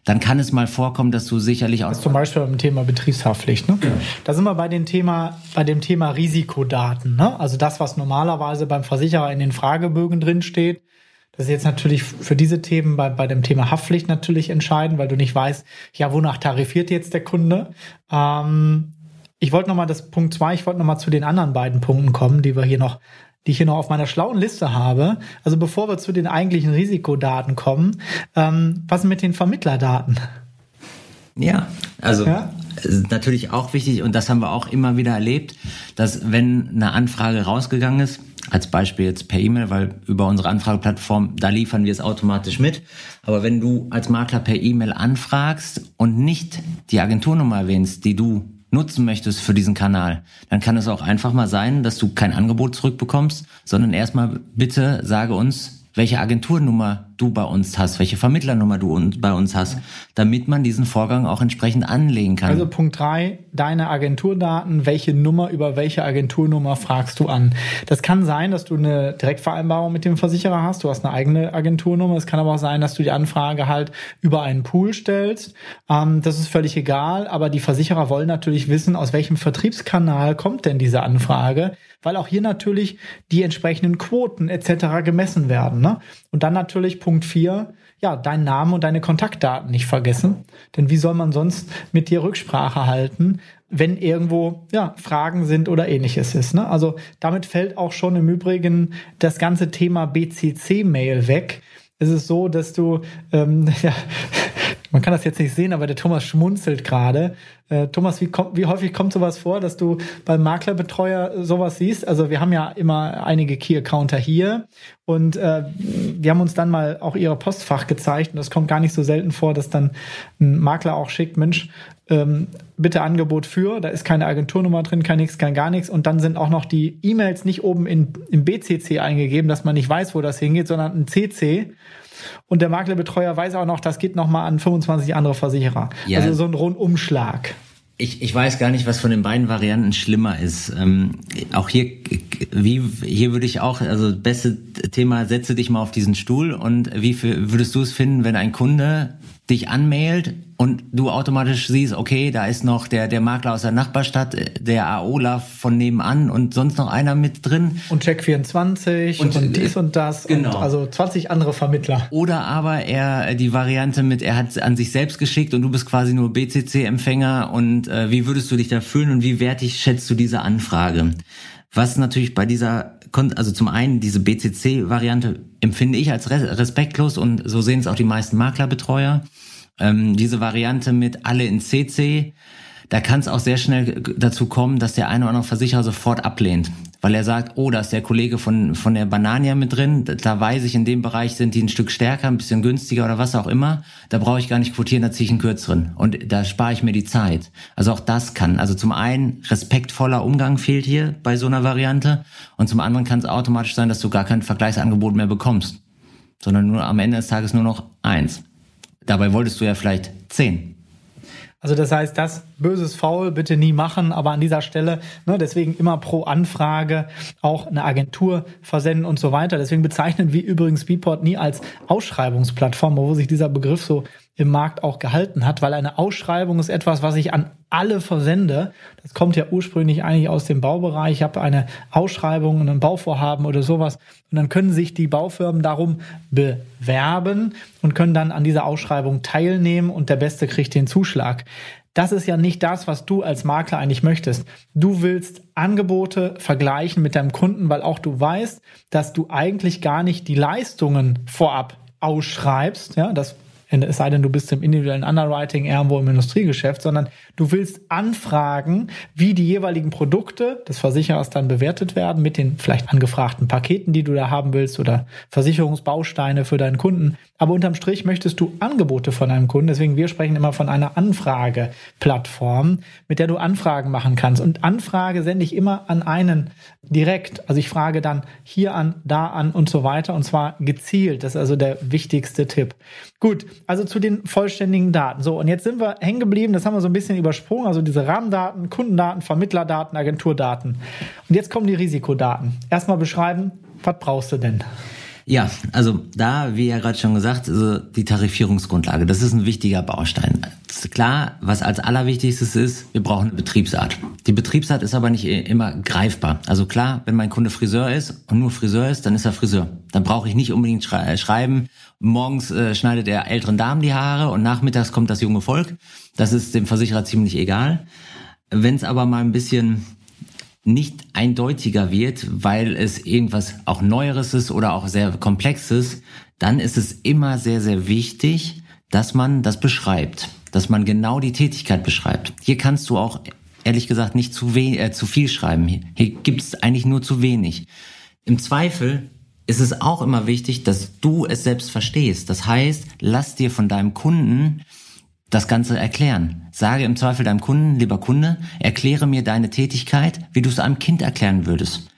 [SPEAKER 2] dann kann es mal vorkommen, dass du sicherlich auch.
[SPEAKER 1] Das zum Beispiel beim Thema Betriebshaftpflicht. Ne? Genau. Da sind wir bei dem Thema, bei dem Thema Risikodaten. Ne? Also das, was normalerweise beim Versicherer in den Fragebögen drin steht. Das ist jetzt natürlich für diese Themen bei, bei dem Thema Haftpflicht natürlich entscheidend, weil du nicht weißt, ja, wonach tarifiert jetzt der Kunde. Ähm, ich wollte nochmal das Punkt zwei, ich wollte nochmal zu den anderen beiden Punkten kommen, die wir hier noch die ich hier noch auf meiner schlauen Liste habe. Also bevor wir zu den eigentlichen Risikodaten kommen, ähm, was mit den Vermittlerdaten?
[SPEAKER 2] Ja, also ja? natürlich auch wichtig und das haben wir auch immer wieder erlebt, dass wenn eine Anfrage rausgegangen ist, als Beispiel jetzt per E-Mail, weil über unsere Anfrageplattform, da liefern wir es automatisch mit. Aber wenn du als Makler per E-Mail anfragst und nicht die Agenturnummer erwähnst, die du nutzen möchtest für diesen Kanal, dann kann es auch einfach mal sein, dass du kein Angebot zurückbekommst, sondern erstmal bitte sage uns, welche Agenturnummer du bei uns hast, welche Vermittlernummer du bei uns hast, damit man diesen Vorgang auch entsprechend anlegen kann.
[SPEAKER 1] Also Punkt drei: deine Agenturdaten, welche Nummer über welche Agenturnummer fragst du an. Das kann sein, dass du eine Direktvereinbarung mit dem Versicherer hast, du hast eine eigene Agenturnummer. Es kann aber auch sein, dass du die Anfrage halt über einen Pool stellst. Ähm, das ist völlig egal, aber die Versicherer wollen natürlich wissen, aus welchem Vertriebskanal kommt denn diese Anfrage, weil auch hier natürlich die entsprechenden Quoten etc. gemessen werden. Ne? Und dann natürlich Punkt 4, ja, deinen Namen und deine Kontaktdaten nicht vergessen. Denn wie soll man sonst mit dir Rücksprache halten, wenn irgendwo ja, Fragen sind oder ähnliches ist. Ne? Also damit fällt auch schon im Übrigen das ganze Thema BCC-Mail weg. Es ist so, dass du, ähm, ja, man kann das jetzt nicht sehen, aber der Thomas schmunzelt gerade. Äh, Thomas, wie, kommt, wie häufig kommt sowas vor, dass du beim Maklerbetreuer sowas siehst? Also wir haben ja immer einige Key-Accounter hier und äh, wir haben uns dann mal auch ihre Postfach gezeigt und das kommt gar nicht so selten vor, dass dann ein Makler auch schickt, Mensch, ähm, bitte Angebot für, da ist keine Agenturnummer drin, kein nichts, kein gar nichts und dann sind auch noch die E-Mails nicht oben in, im BCC eingegeben, dass man nicht weiß, wo das hingeht, sondern ein CC und der Maklerbetreuer weiß auch noch, das geht nochmal an 25 andere Versicherer. Ja. Also so ein Rundumschlag.
[SPEAKER 2] Ich, ich weiß gar nicht, was von den beiden Varianten schlimmer ist. Ähm, auch hier, wie, hier würde ich auch, also beste Thema, setze dich mal auf diesen Stuhl und wie für, würdest du es finden, wenn ein Kunde dich anmailt und du automatisch siehst, okay, da ist noch der, der Makler aus der Nachbarstadt, der AOLA von nebenan und sonst noch einer mit drin.
[SPEAKER 1] Und Check24 und, und dies und das. Genau. Und also 20 andere Vermittler.
[SPEAKER 2] Oder aber er die Variante mit, er hat an sich selbst geschickt und du bist quasi nur BCC-Empfänger und äh, wie würdest du dich da fühlen und wie wertig schätzt du diese Anfrage? Was natürlich bei dieser, also zum einen diese BCC-Variante empfinde ich als respektlos und so sehen es auch die meisten Maklerbetreuer. Ähm, diese Variante mit alle in CC, da kann es auch sehr schnell dazu kommen, dass der eine oder andere Versicherer sofort ablehnt, weil er sagt, oh, da ist der Kollege von, von der Banania mit drin, da weiß ich, in dem Bereich sind die ein Stück stärker, ein bisschen günstiger oder was auch immer, da brauche ich gar nicht quotieren, da ziehe ich einen kürzeren und da spare ich mir die Zeit. Also auch das kann, also zum einen respektvoller Umgang fehlt hier bei so einer Variante und zum anderen kann es automatisch sein, dass du gar kein Vergleichsangebot mehr bekommst, sondern nur am Ende des Tages nur noch eins. Dabei wolltest du ja vielleicht zehn.
[SPEAKER 1] Also das heißt, das böses Foul bitte nie machen, aber an dieser Stelle, ne, deswegen immer pro Anfrage auch eine Agentur versenden und so weiter. Deswegen bezeichnen wir übrigens Beatport nie als Ausschreibungsplattform, wo sich dieser Begriff so im Markt auch gehalten hat, weil eine Ausschreibung ist etwas, was ich an alle versende. Das kommt ja ursprünglich eigentlich aus dem Baubereich. Ich habe eine Ausschreibung, ein Bauvorhaben oder sowas. Und dann können sich die Baufirmen darum bewerben und können dann an dieser Ausschreibung teilnehmen und der Beste kriegt den Zuschlag. Das ist ja nicht das, was du als Makler eigentlich möchtest. Du willst Angebote vergleichen mit deinem Kunden, weil auch du weißt, dass du eigentlich gar nicht die Leistungen vorab ausschreibst. Ja, das es sei denn, du bist im individuellen Underwriting irgendwo im Industriegeschäft, sondern du willst anfragen, wie die jeweiligen Produkte des Versicherers dann bewertet werden mit den vielleicht angefragten Paketen, die du da haben willst oder Versicherungsbausteine für deinen Kunden. Aber unterm Strich möchtest du Angebote von einem Kunden. Deswegen wir sprechen immer von einer Anfrageplattform, mit der du Anfragen machen kannst. Und Anfrage sende ich immer an einen direkt. Also ich frage dann hier an, da an und so weiter. Und zwar gezielt. Das ist also der wichtigste Tipp. Gut, also zu den vollständigen Daten. So, und jetzt sind wir hängen geblieben. Das haben wir so ein bisschen übersprungen. Also diese Rahmendaten, Kundendaten, Vermittlerdaten, Agenturdaten. Und jetzt kommen die Risikodaten. Erstmal beschreiben, was brauchst du denn?
[SPEAKER 2] Ja, also da, wie ja gerade schon gesagt, also die Tarifierungsgrundlage, das ist ein wichtiger Baustein. Klar, was als allerwichtigstes ist, wir brauchen eine Betriebsart. Die Betriebsart ist aber nicht immer greifbar. Also klar, wenn mein Kunde Friseur ist und nur Friseur ist, dann ist er Friseur. Dann brauche ich nicht unbedingt schrei äh, schreiben, morgens äh, schneidet er älteren Damen die Haare und nachmittags kommt das junge Volk. Das ist dem Versicherer ziemlich egal. Wenn es aber mal ein bisschen nicht eindeutiger wird, weil es irgendwas auch Neueres ist oder auch sehr Komplexes, dann ist es immer sehr, sehr wichtig, dass man das beschreibt, dass man genau die Tätigkeit beschreibt. Hier kannst du auch ehrlich gesagt nicht zu, äh, zu viel schreiben. Hier, hier gibt es eigentlich nur zu wenig. Im Zweifel ist es auch immer wichtig, dass du es selbst verstehst. Das heißt, lass dir von deinem Kunden das Ganze erklären. Sage im Zweifel deinem Kunden, lieber Kunde, erkläre mir deine Tätigkeit, wie du es einem Kind erklären würdest.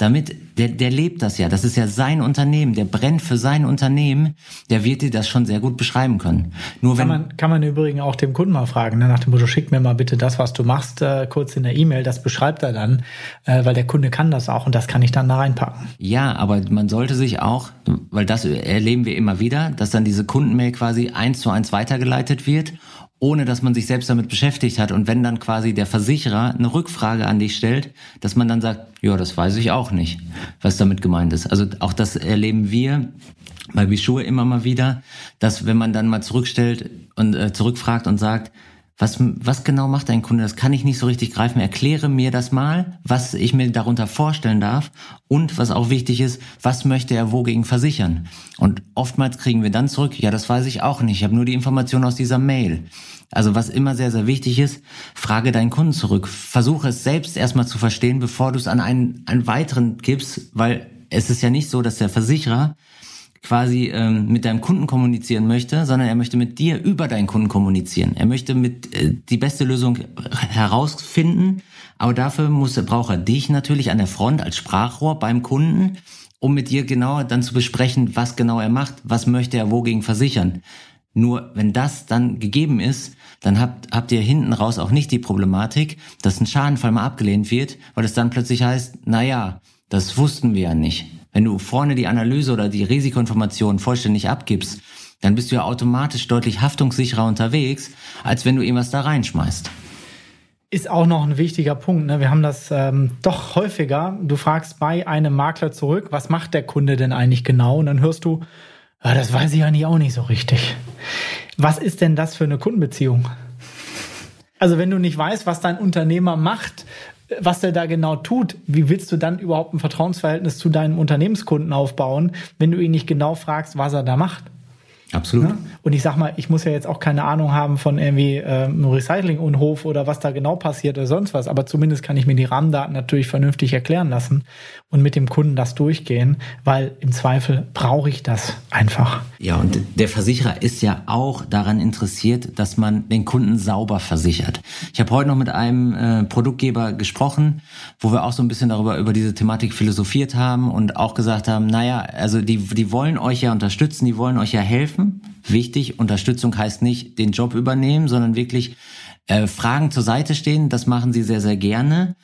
[SPEAKER 2] Damit, der, der lebt das ja, das ist ja sein Unternehmen, der brennt für sein Unternehmen, der wird dir das schon sehr gut beschreiben können.
[SPEAKER 1] Nur wenn kann man, kann man übrigens auch dem Kunden mal fragen, ne, nach dem Motto, schick mir mal bitte das, was du machst, äh, kurz in der E-Mail, das beschreibt er dann, äh, weil der Kunde kann das auch und das kann ich dann da reinpacken.
[SPEAKER 2] Ja, aber man sollte sich auch, weil das erleben wir immer wieder, dass dann diese Kundenmail quasi eins zu eins weitergeleitet wird ohne dass man sich selbst damit beschäftigt hat. Und wenn dann quasi der Versicherer eine Rückfrage an dich stellt, dass man dann sagt, ja, das weiß ich auch nicht, was damit gemeint ist. Also auch das erleben wir bei Bischuhe immer mal wieder, dass wenn man dann mal zurückstellt und äh, zurückfragt und sagt, was, was genau macht ein Kunde? Das kann ich nicht so richtig greifen. Erkläre mir das mal, was ich mir darunter vorstellen darf. Und was auch wichtig ist, was möchte er wogegen versichern? Und oftmals kriegen wir dann zurück, ja, das weiß ich auch nicht. Ich habe nur die Information aus dieser Mail. Also was immer sehr, sehr wichtig ist, frage deinen Kunden zurück. Versuche es selbst erstmal zu verstehen, bevor du es an einen, einen weiteren gibst, weil es ist ja nicht so, dass der Versicherer quasi ähm, mit deinem Kunden kommunizieren möchte, sondern er möchte mit dir über deinen Kunden kommunizieren. Er möchte mit äh, die beste Lösung herausfinden, aber dafür muss braucht er dich natürlich an der Front als Sprachrohr beim Kunden, um mit dir genauer dann zu besprechen, was genau er macht, was möchte er wogegen versichern. Nur wenn das dann gegeben ist, dann habt, habt ihr hinten raus auch nicht die Problematik, dass ein Schadenfall mal abgelehnt wird, weil es dann plötzlich heißt, na ja, das wussten wir ja nicht. Wenn du vorne die Analyse oder die Risikoinformation vollständig abgibst, dann bist du ja automatisch deutlich haftungssicherer unterwegs, als wenn du irgendwas da reinschmeißt.
[SPEAKER 1] Ist auch noch ein wichtiger Punkt. Ne? Wir haben das ähm, doch häufiger. Du fragst bei einem Makler zurück, was macht der Kunde denn eigentlich genau? Und dann hörst du, ja, das weiß ich eigentlich auch nicht so richtig. Was ist denn das für eine Kundenbeziehung? Also wenn du nicht weißt, was dein Unternehmer macht, was der da genau tut, wie willst du dann überhaupt ein Vertrauensverhältnis zu deinem Unternehmenskunden aufbauen, wenn du ihn nicht genau fragst, was er da macht?
[SPEAKER 2] Absolut. Ja?
[SPEAKER 1] Und ich sag mal, ich muss ja jetzt auch keine Ahnung haben von irgendwie ähm, Recyclingunhof oder was da genau passiert oder sonst was, aber zumindest kann ich mir die Rahmendaten natürlich vernünftig erklären lassen und mit dem Kunden das durchgehen, weil im Zweifel brauche ich das einfach.
[SPEAKER 2] Ja, und der Versicherer ist ja auch daran interessiert, dass man den Kunden sauber versichert. Ich habe heute noch mit einem äh, Produktgeber gesprochen, wo wir auch so ein bisschen darüber über diese Thematik philosophiert haben und auch gesagt haben, naja, also die, die wollen euch ja unterstützen, die wollen euch ja helfen. Wichtig, Unterstützung heißt nicht den Job übernehmen, sondern wirklich äh, Fragen zur Seite stehen. Das machen sie sehr, sehr gerne.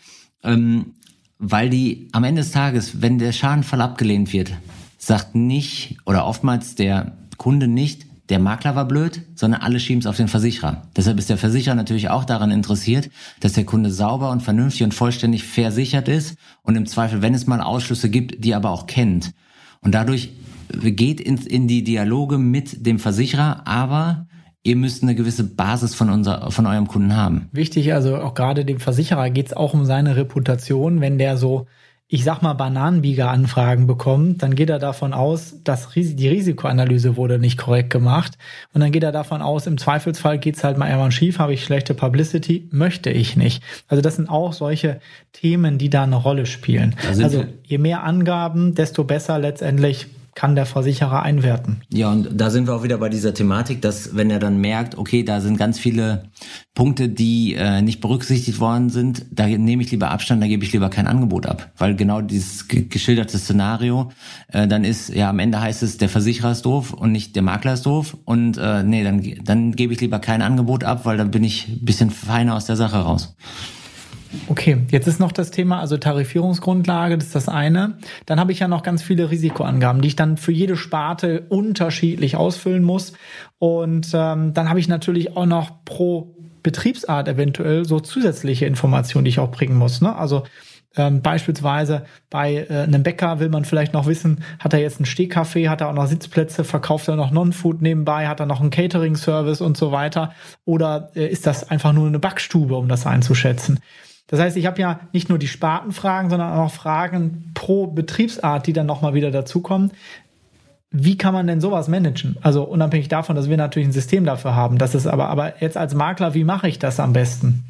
[SPEAKER 2] Ähm, weil die am Ende des Tages, wenn der Schadenfall abgelehnt wird, sagt nicht oder oftmals der Kunde nicht, der Makler war blöd, sondern alle schieben es auf den Versicherer. Deshalb ist der Versicherer natürlich auch daran interessiert, dass der Kunde sauber und vernünftig und vollständig versichert ist und im Zweifel, wenn es mal Ausschlüsse gibt, die aber auch kennt. Und dadurch geht in, in die Dialoge mit dem Versicherer, aber ihr müsst eine gewisse Basis von, unser, von eurem Kunden haben.
[SPEAKER 1] Wichtig, also auch gerade dem Versicherer geht es auch um seine Reputation. Wenn der so ich sag mal, Bananenbieger-Anfragen bekommt, dann geht er davon aus, dass die Risikoanalyse wurde nicht korrekt gemacht. Und dann geht er davon aus, im Zweifelsfall geht's halt mal irgendwann schief, habe ich schlechte Publicity, möchte ich nicht. Also das sind auch solche Themen, die da eine Rolle spielen. Also je mehr Angaben, desto besser letztendlich kann der Versicherer einwerten.
[SPEAKER 2] Ja, und da sind wir auch wieder bei dieser Thematik, dass wenn er dann merkt, okay, da sind ganz viele Punkte, die äh, nicht berücksichtigt worden sind, da nehme ich lieber Abstand, da gebe ich lieber kein Angebot ab. Weil genau dieses geschilderte Szenario, äh, dann ist, ja, am Ende heißt es, der Versicherer ist doof und nicht der Makler ist doof. Und äh, nee, dann, dann gebe ich lieber kein Angebot ab, weil dann bin ich bisschen feiner aus der Sache raus.
[SPEAKER 1] Okay, jetzt ist noch das Thema, also Tarifierungsgrundlage, das ist das eine. Dann habe ich ja noch ganz viele Risikoangaben, die ich dann für jede Sparte unterschiedlich ausfüllen muss. Und ähm, dann habe ich natürlich auch noch pro Betriebsart eventuell so zusätzliche Informationen, die ich auch bringen muss. Ne? Also ähm, beispielsweise bei äh, einem Bäcker will man vielleicht noch wissen, hat er jetzt einen Stehkaffee, hat er auch noch Sitzplätze, verkauft er noch Non-Food nebenbei, hat er noch einen Catering-Service und so weiter? Oder äh, ist das einfach nur eine Backstube, um das einzuschätzen? Das heißt, ich habe ja nicht nur die Spartenfragen, sondern auch Fragen pro Betriebsart, die dann nochmal wieder dazukommen. Wie kann man denn sowas managen? Also unabhängig davon, dass wir natürlich ein System dafür haben. Das ist aber, aber jetzt als Makler, wie mache ich das am besten?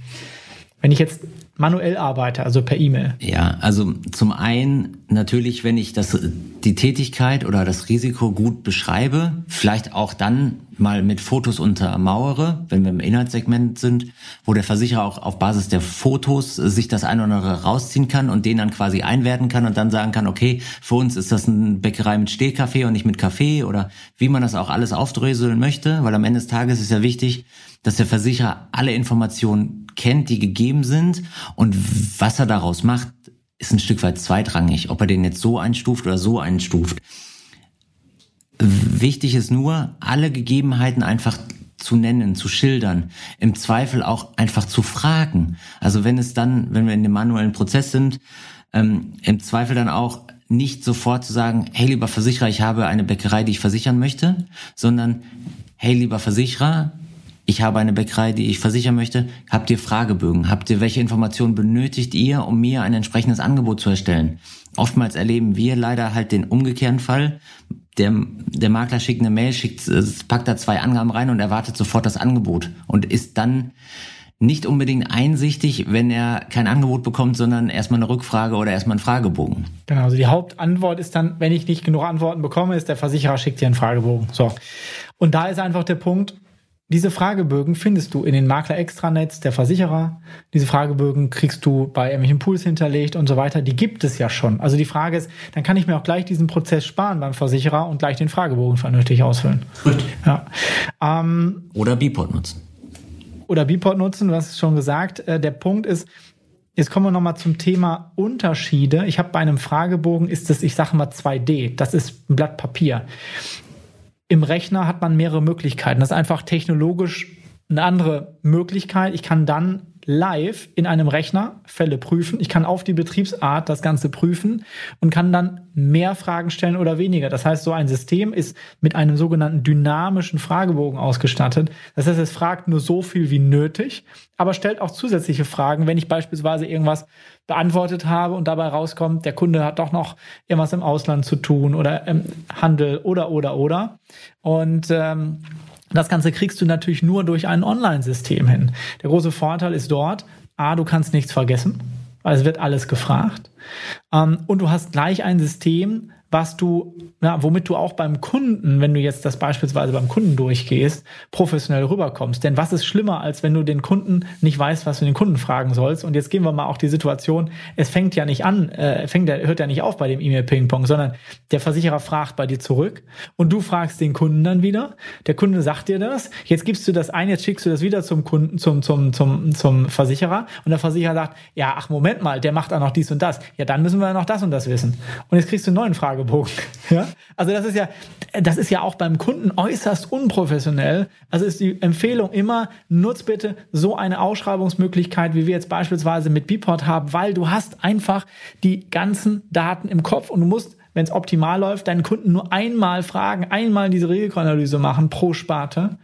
[SPEAKER 1] Wenn ich jetzt manuell arbeite, also per E-Mail?
[SPEAKER 2] Ja, also zum einen natürlich, wenn ich das, die Tätigkeit oder das Risiko gut beschreibe, vielleicht auch dann mal mit Fotos untermauere, wenn wir im Inhaltssegment sind, wo der Versicherer auch auf Basis der Fotos sich das ein oder andere rausziehen kann und den dann quasi einwerten kann und dann sagen kann, okay, für uns ist das eine Bäckerei mit Stehkaffee und nicht mit Kaffee oder wie man das auch alles aufdröseln möchte, weil am Ende des Tages ist ja wichtig, dass der Versicherer alle Informationen kennt, die gegeben sind und was er daraus macht, ist ein Stück weit zweitrangig, ob er den jetzt so einstuft oder so einstuft. Wichtig ist nur, alle Gegebenheiten einfach zu nennen, zu schildern, im Zweifel auch einfach zu fragen. Also wenn es dann, wenn wir in dem manuellen Prozess sind, ähm, im Zweifel dann auch nicht sofort zu sagen, hey lieber Versicherer, ich habe eine Bäckerei, die ich versichern möchte, sondern hey lieber Versicherer, ich habe eine Bäckerei, die ich versichern möchte. Habt ihr Fragebögen? Habt ihr, welche Informationen benötigt ihr, um mir ein entsprechendes Angebot zu erstellen? Oftmals erleben wir leider halt den umgekehrten Fall. Der, der Makler schickt eine Mail, schickt, äh, packt da zwei Angaben rein und erwartet sofort das Angebot und ist dann nicht unbedingt einsichtig, wenn er kein Angebot bekommt, sondern erstmal eine Rückfrage oder erstmal einen Fragebogen.
[SPEAKER 1] Genau, also die Hauptantwort ist dann, wenn ich nicht genug Antworten bekomme, ist der Versicherer schickt dir einen Fragebogen. So. Und da ist einfach der Punkt, diese Fragebögen findest du in den Makler-Extranets der Versicherer. Diese Fragebögen kriegst du bei irgendwelchen Pools hinterlegt und so weiter. Die gibt es ja schon. Also die Frage ist, dann kann ich mir auch gleich diesen Prozess sparen beim Versicherer und gleich den Fragebogen vernünftig ausfüllen.
[SPEAKER 2] Gut. Ja. Ähm, oder Biport nutzen.
[SPEAKER 1] Oder Biport nutzen, du hast es schon gesagt. Äh, der Punkt ist, Jetzt kommen wir nochmal zum Thema Unterschiede. Ich habe bei einem Fragebogen ist es, ich sage mal 2D. Das ist ein Blatt Papier. Im Rechner hat man mehrere Möglichkeiten. Das ist einfach technologisch eine andere Möglichkeit. Ich kann dann live in einem Rechner Fälle prüfen. Ich kann auf die Betriebsart das Ganze prüfen und kann dann mehr Fragen stellen oder weniger. Das heißt, so ein System ist mit einem sogenannten dynamischen Fragebogen ausgestattet. Das heißt, es fragt nur so viel wie nötig, aber stellt auch zusätzliche Fragen, wenn ich beispielsweise irgendwas beantwortet habe und dabei rauskommt, der Kunde hat doch noch irgendwas im Ausland zu tun oder im Handel oder oder oder. Und ähm, das Ganze kriegst du natürlich nur durch ein Online-System hin. Der große Vorteil ist dort, A, du kannst nichts vergessen, weil es wird alles gefragt. Ähm, und du hast gleich ein System, was du, ja, womit du auch beim Kunden, wenn du jetzt das beispielsweise beim Kunden durchgehst, professionell rüberkommst. Denn was ist schlimmer, als wenn du den Kunden nicht weißt, was du den Kunden fragen sollst? Und jetzt gehen wir mal auch die Situation, es fängt ja nicht an, äh, fängt, hört ja nicht auf bei dem E-Mail-Ping-Pong, sondern der Versicherer fragt bei dir zurück und du fragst den Kunden dann wieder. Der Kunde sagt dir das, jetzt gibst du das ein, jetzt schickst du das wieder zum Kunden, zum, zum, zum, zum Versicherer und der Versicherer sagt, ja, ach, Moment mal, der macht auch noch dies und das. Ja, dann müssen wir noch das und das wissen. Und jetzt kriegst du einen neuen Frage Fragebogen. Ja? Also das ist ja, das ist ja auch beim Kunden äußerst unprofessionell. Also ist die Empfehlung immer, nutz bitte so eine Ausschreibungsmöglichkeit, wie wir jetzt beispielsweise mit Bport haben, weil du hast einfach die ganzen Daten im Kopf und du musst wenn es optimal läuft, deinen Kunden nur einmal fragen, einmal diese Risikoanalyse machen pro Sparte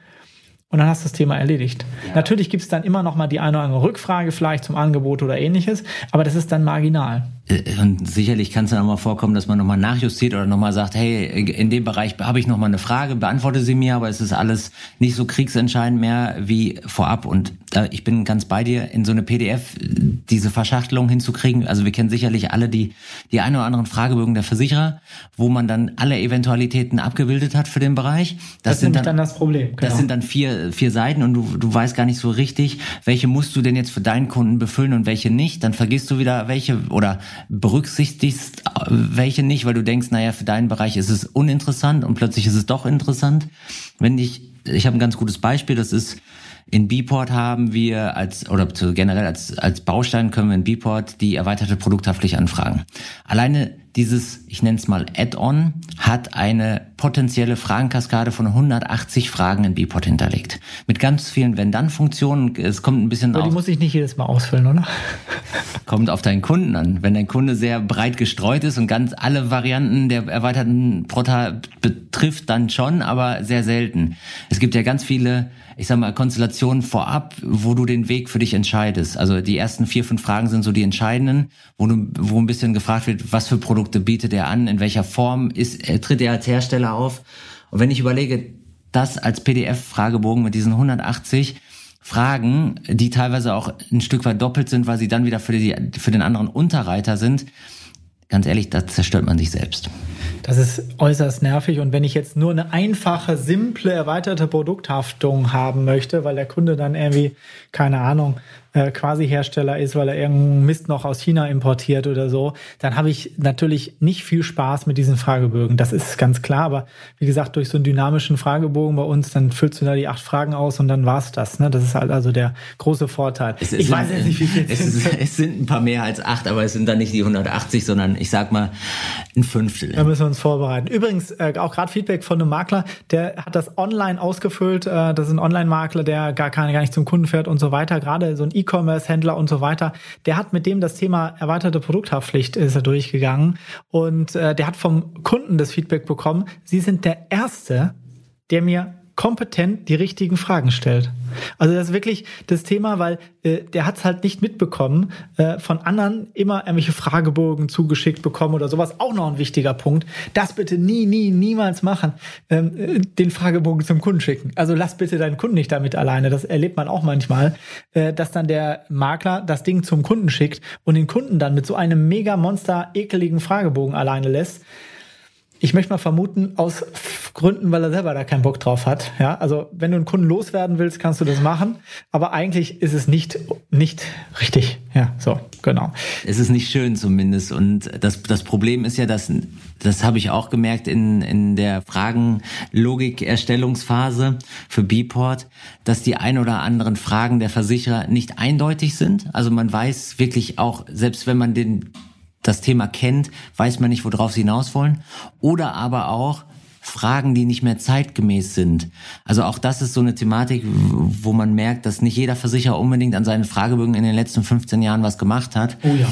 [SPEAKER 1] und dann hast du das Thema erledigt. Ja. Natürlich gibt es dann immer noch mal die eine oder andere Rückfrage vielleicht zum Angebot oder ähnliches, aber das ist dann marginal.
[SPEAKER 2] Äh, und sicherlich kann es dann auch mal vorkommen, dass man nochmal nachjustiert oder nochmal sagt, hey, in dem Bereich habe ich nochmal eine Frage, beantworte sie mir, aber es ist alles nicht so kriegsentscheidend mehr wie vorab. Und äh, ich bin ganz bei dir, in so eine PDF diese Verschachtelung hinzukriegen. Also wir kennen sicherlich alle die, die ein oder anderen Fragebögen der Versicherer, wo man dann alle Eventualitäten abgebildet hat für den Bereich.
[SPEAKER 1] Das, das sind dann, dann, das Problem.
[SPEAKER 2] Genau. Das sind dann vier, vier Seiten und du, du weißt gar nicht so richtig, welche musst du denn jetzt für deinen Kunden befüllen und welche nicht. Dann vergisst du wieder welche oder berücksichtigst welche nicht, weil du denkst, naja, für deinen Bereich ist es uninteressant und plötzlich ist es doch interessant. Wenn ich, ich habe ein ganz gutes Beispiel, das ist In Bport haben wir als, oder generell als, als Baustein können wir in Bport die erweiterte Produkthaftpflicht anfragen. Alleine dieses, ich nenne es mal Add-on, hat eine potenzielle Fragenkaskade von 180 Fragen in Bport hinterlegt. Mit ganz vielen Wenn-Dann-Funktionen. Es kommt ein bisschen
[SPEAKER 1] Aber die muss ich nicht jedes Mal ausfüllen, oder?
[SPEAKER 2] Kommt auf deinen Kunden an. Wenn dein Kunde sehr breit gestreut ist und ganz alle Varianten der erweiterten Portal betrifft, dann schon, aber sehr selten. Es gibt ja ganz viele ich sag mal, Konstellationen vorab, wo du den Weg für dich entscheidest. Also die ersten vier, fünf Fragen sind so die entscheidenden, wo du, wo ein bisschen gefragt wird, was für Produkte bietet er an, in welcher Form ist, äh, tritt er als Hersteller auf. Und wenn ich überlege, das als PDF-Fragebogen mit diesen 180 Fragen, die teilweise auch ein Stück weit doppelt sind, weil sie dann wieder für, die, für den anderen Unterreiter sind, ganz ehrlich, da zerstört man sich selbst.
[SPEAKER 1] Das ist äußerst nervig. Und wenn ich jetzt nur eine einfache, simple, erweiterte Produkthaftung haben möchte, weil der Kunde dann irgendwie, keine Ahnung, äh, quasi Hersteller ist, weil er irgendeinen Mist noch aus China importiert oder so, dann habe ich natürlich nicht viel Spaß mit diesen Fragebögen. Das ist ganz klar. Aber wie gesagt, durch so einen dynamischen Fragebogen bei uns, dann füllst du da die acht Fragen aus und dann war's das. Ne? Das ist halt also der große Vorteil.
[SPEAKER 2] Es, ich weiß jetzt nicht, wie viel es, ist, es sind ein paar mehr als acht, aber es sind dann nicht die 180, sondern ich sag mal ein Fünftel.
[SPEAKER 1] Da müssen wir uns vorbereiten. Übrigens, äh, auch gerade Feedback von einem Makler, der hat das online ausgefüllt. Äh, das ist ein Online-Makler, der gar, gar nicht zum Kunden fährt und so weiter. Gerade so ein E-Commerce-Händler und so weiter, der hat mit dem das Thema erweiterte Produkthaftpflicht ist er durchgegangen und äh, der hat vom Kunden das Feedback bekommen, sie sind der Erste, der mir kompetent die richtigen Fragen stellt. Also das ist wirklich das Thema, weil äh, der hat es halt nicht mitbekommen, äh, von anderen immer irgendwelche Fragebogen zugeschickt bekommen oder sowas. Auch noch ein wichtiger Punkt. Das bitte nie, nie, niemals machen. Ähm, äh, den Fragebogen zum Kunden schicken. Also lass bitte deinen Kunden nicht damit alleine. Das erlebt man auch manchmal, äh, dass dann der Makler das Ding zum Kunden schickt und den Kunden dann mit so einem mega monster ekeligen Fragebogen alleine lässt. Ich möchte mal vermuten, aus Gründen, weil er selber da keinen Bock drauf hat. Ja, also wenn du einen Kunden loswerden willst, kannst du das machen. Aber eigentlich ist es nicht, nicht richtig. Ja, so, genau.
[SPEAKER 2] Es ist nicht schön zumindest. Und das, das Problem ist ja, dass, das habe ich auch gemerkt in, in der Fragenlogik-Erstellungsphase für Bport, dass die ein oder anderen Fragen der Versicherer nicht eindeutig sind. Also man weiß wirklich auch, selbst wenn man den das Thema kennt, weiß man nicht, worauf sie hinaus wollen. Oder aber auch Fragen, die nicht mehr zeitgemäß sind. Also auch das ist so eine Thematik, wo man merkt, dass nicht jeder Versicherer unbedingt an seinen Fragebögen in den letzten 15 Jahren was gemacht hat.
[SPEAKER 1] Oh ja.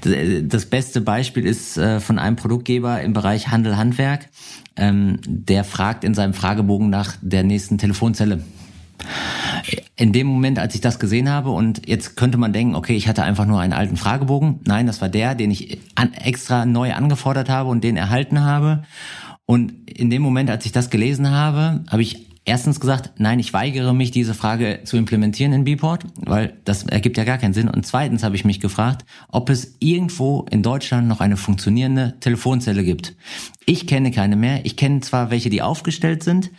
[SPEAKER 2] Das, das beste Beispiel ist äh, von einem Produktgeber im Bereich Handel, Handwerk. Ähm, der fragt in seinem Fragebogen nach der nächsten Telefonzelle in dem Moment, als ich das gesehen habe und jetzt könnte man denken, okay, ich hatte einfach nur einen alten Fragebogen. Nein, das war der, den ich an, extra neu angefordert habe und den erhalten habe. Und in dem Moment, als ich das gelesen habe, habe ich erstens gesagt, nein, ich weigere mich, diese Frage zu implementieren in Bport, weil das ergibt ja gar keinen Sinn. Und zweitens habe ich mich gefragt, ob es irgendwo in Deutschland noch eine funktionierende Telefonzelle gibt. Ich kenne keine mehr. Ich kenne zwar welche, die aufgestellt sind,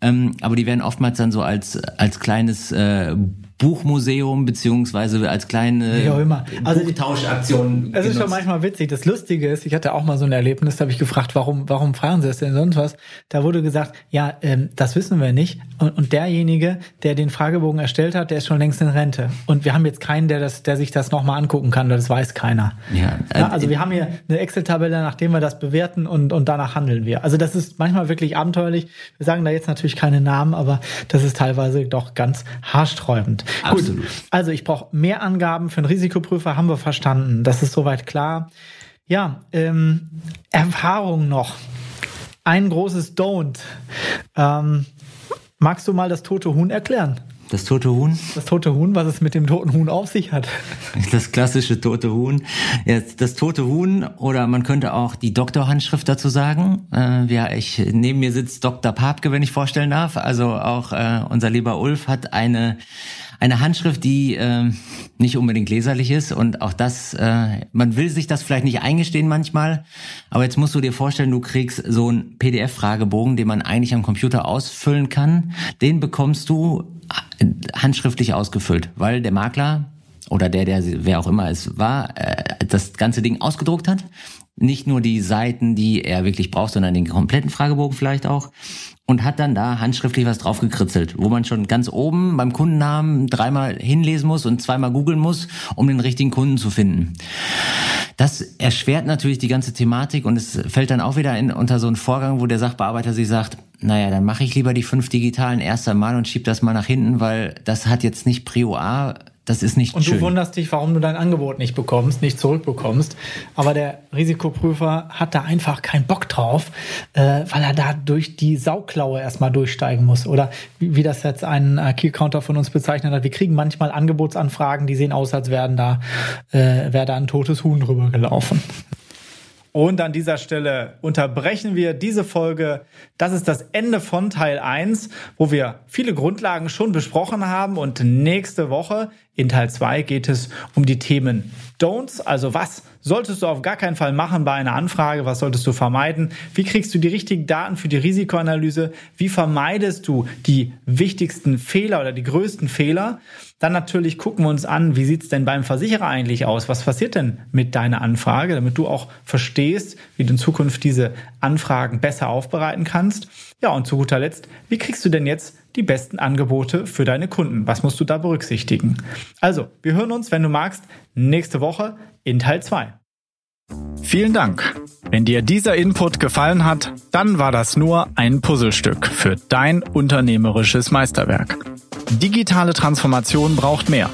[SPEAKER 2] ähm, aber die werden oftmals dann so als, als kleines äh, Buchmuseum beziehungsweise als kleine
[SPEAKER 1] ja, immer. Also,
[SPEAKER 2] Buchtauschaktion.
[SPEAKER 1] Es ist schon manchmal witzig. Das Lustige ist, ich hatte auch mal so ein Erlebnis, da habe ich gefragt, warum, warum fragen Sie das denn sonst was? Da wurde gesagt, ja, ähm, das wissen wir nicht. Und, und derjenige, der den Fragebogen erstellt hat, der ist schon längst in Rente. Und wir haben jetzt keinen, der das, der sich das nochmal angucken kann. Das weiß keiner. Ja, äh, ja also wir haben hier eine Excel-Tabelle, nachdem wir das bewerten und, und danach handeln wir. Also das ist manchmal wirklich abenteuerlich. Wir sagen da jetzt natürlich keine Namen, aber das ist teilweise doch ganz haarsträubend. Absolut. Gut, also ich brauche mehr Angaben für einen Risikoprüfer, haben wir verstanden. Das ist soweit klar. Ja, ähm, Erfahrung noch. Ein großes Don't. Ähm, magst du mal das tote Huhn erklären?
[SPEAKER 2] Das tote Huhn?
[SPEAKER 1] Das tote Huhn, was es mit dem toten Huhn auf sich hat.
[SPEAKER 2] Das klassische tote Huhn. Ja, das tote Huhn oder man könnte auch die Doktorhandschrift dazu sagen. Äh, ja, ich, neben mir sitzt Dr. Papke, wenn ich vorstellen darf. Also auch äh, unser lieber Ulf hat eine eine Handschrift, die äh, nicht unbedingt leserlich ist und auch das, äh, man will sich das vielleicht nicht eingestehen manchmal, aber jetzt musst du dir vorstellen, du kriegst so einen PDF-Fragebogen, den man eigentlich am Computer ausfüllen kann, den bekommst du handschriftlich ausgefüllt, weil der Makler oder der, der wer auch immer es war, äh, das ganze Ding ausgedruckt hat. Nicht nur die Seiten, die er wirklich braucht, sondern den kompletten Fragebogen vielleicht auch und hat dann da handschriftlich was draufgekritzelt, wo man schon ganz oben beim Kundennamen dreimal hinlesen muss und zweimal googeln muss, um den richtigen Kunden zu finden. Das erschwert natürlich die ganze Thematik und es fällt dann auch wieder in, unter so einen Vorgang, wo der Sachbearbeiter sich sagt, naja, dann mache ich lieber die fünf digitalen erst einmal und schieb das mal nach hinten, weil das hat jetzt nicht Prio A das ist nicht
[SPEAKER 1] Und
[SPEAKER 2] schön.
[SPEAKER 1] du wunderst dich, warum du dein Angebot nicht bekommst, nicht zurückbekommst. Aber der Risikoprüfer hat da einfach keinen Bock drauf, äh, weil er da durch die Sauklaue erstmal durchsteigen muss. Oder wie, wie das jetzt ein äh, Key-Counter von uns bezeichnet hat. Wir kriegen manchmal Angebotsanfragen, die sehen aus, als wären da, äh, wäre da ein totes Huhn drüber gelaufen. Und an dieser Stelle unterbrechen wir diese Folge. Das ist das Ende von Teil 1, wo wir viele Grundlagen schon besprochen haben. Und nächste Woche in Teil 2 geht es um die Themen Don'ts, also was solltest du auf gar keinen Fall machen bei einer Anfrage, was solltest du vermeiden, wie kriegst du die richtigen Daten für die Risikoanalyse, wie vermeidest du die wichtigsten Fehler oder die größten Fehler. Dann natürlich gucken wir uns an, wie sieht's denn beim Versicherer eigentlich aus, was passiert denn mit deiner Anfrage, damit du auch verstehst, wie du in Zukunft diese Anfragen besser aufbereiten kannst. Ja, und zu guter Letzt, wie kriegst du denn jetzt die besten Angebote für deine Kunden? Was musst du da berücksichtigen? Also, wir hören uns, wenn du magst, nächste Woche in Teil 2.
[SPEAKER 3] Vielen Dank. Wenn dir dieser Input gefallen hat, dann war das nur ein Puzzlestück für dein unternehmerisches Meisterwerk. Digitale Transformation braucht mehr.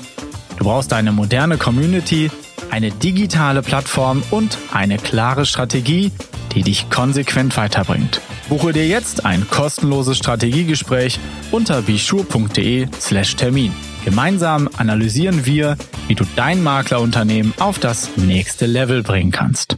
[SPEAKER 3] Du brauchst eine moderne Community, eine digitale Plattform und eine klare Strategie, die dich konsequent weiterbringt. Buche dir jetzt ein kostenloses Strategiegespräch unter bischur.de slash Termin. Gemeinsam analysieren wir, wie du dein Maklerunternehmen auf das nächste Level bringen kannst.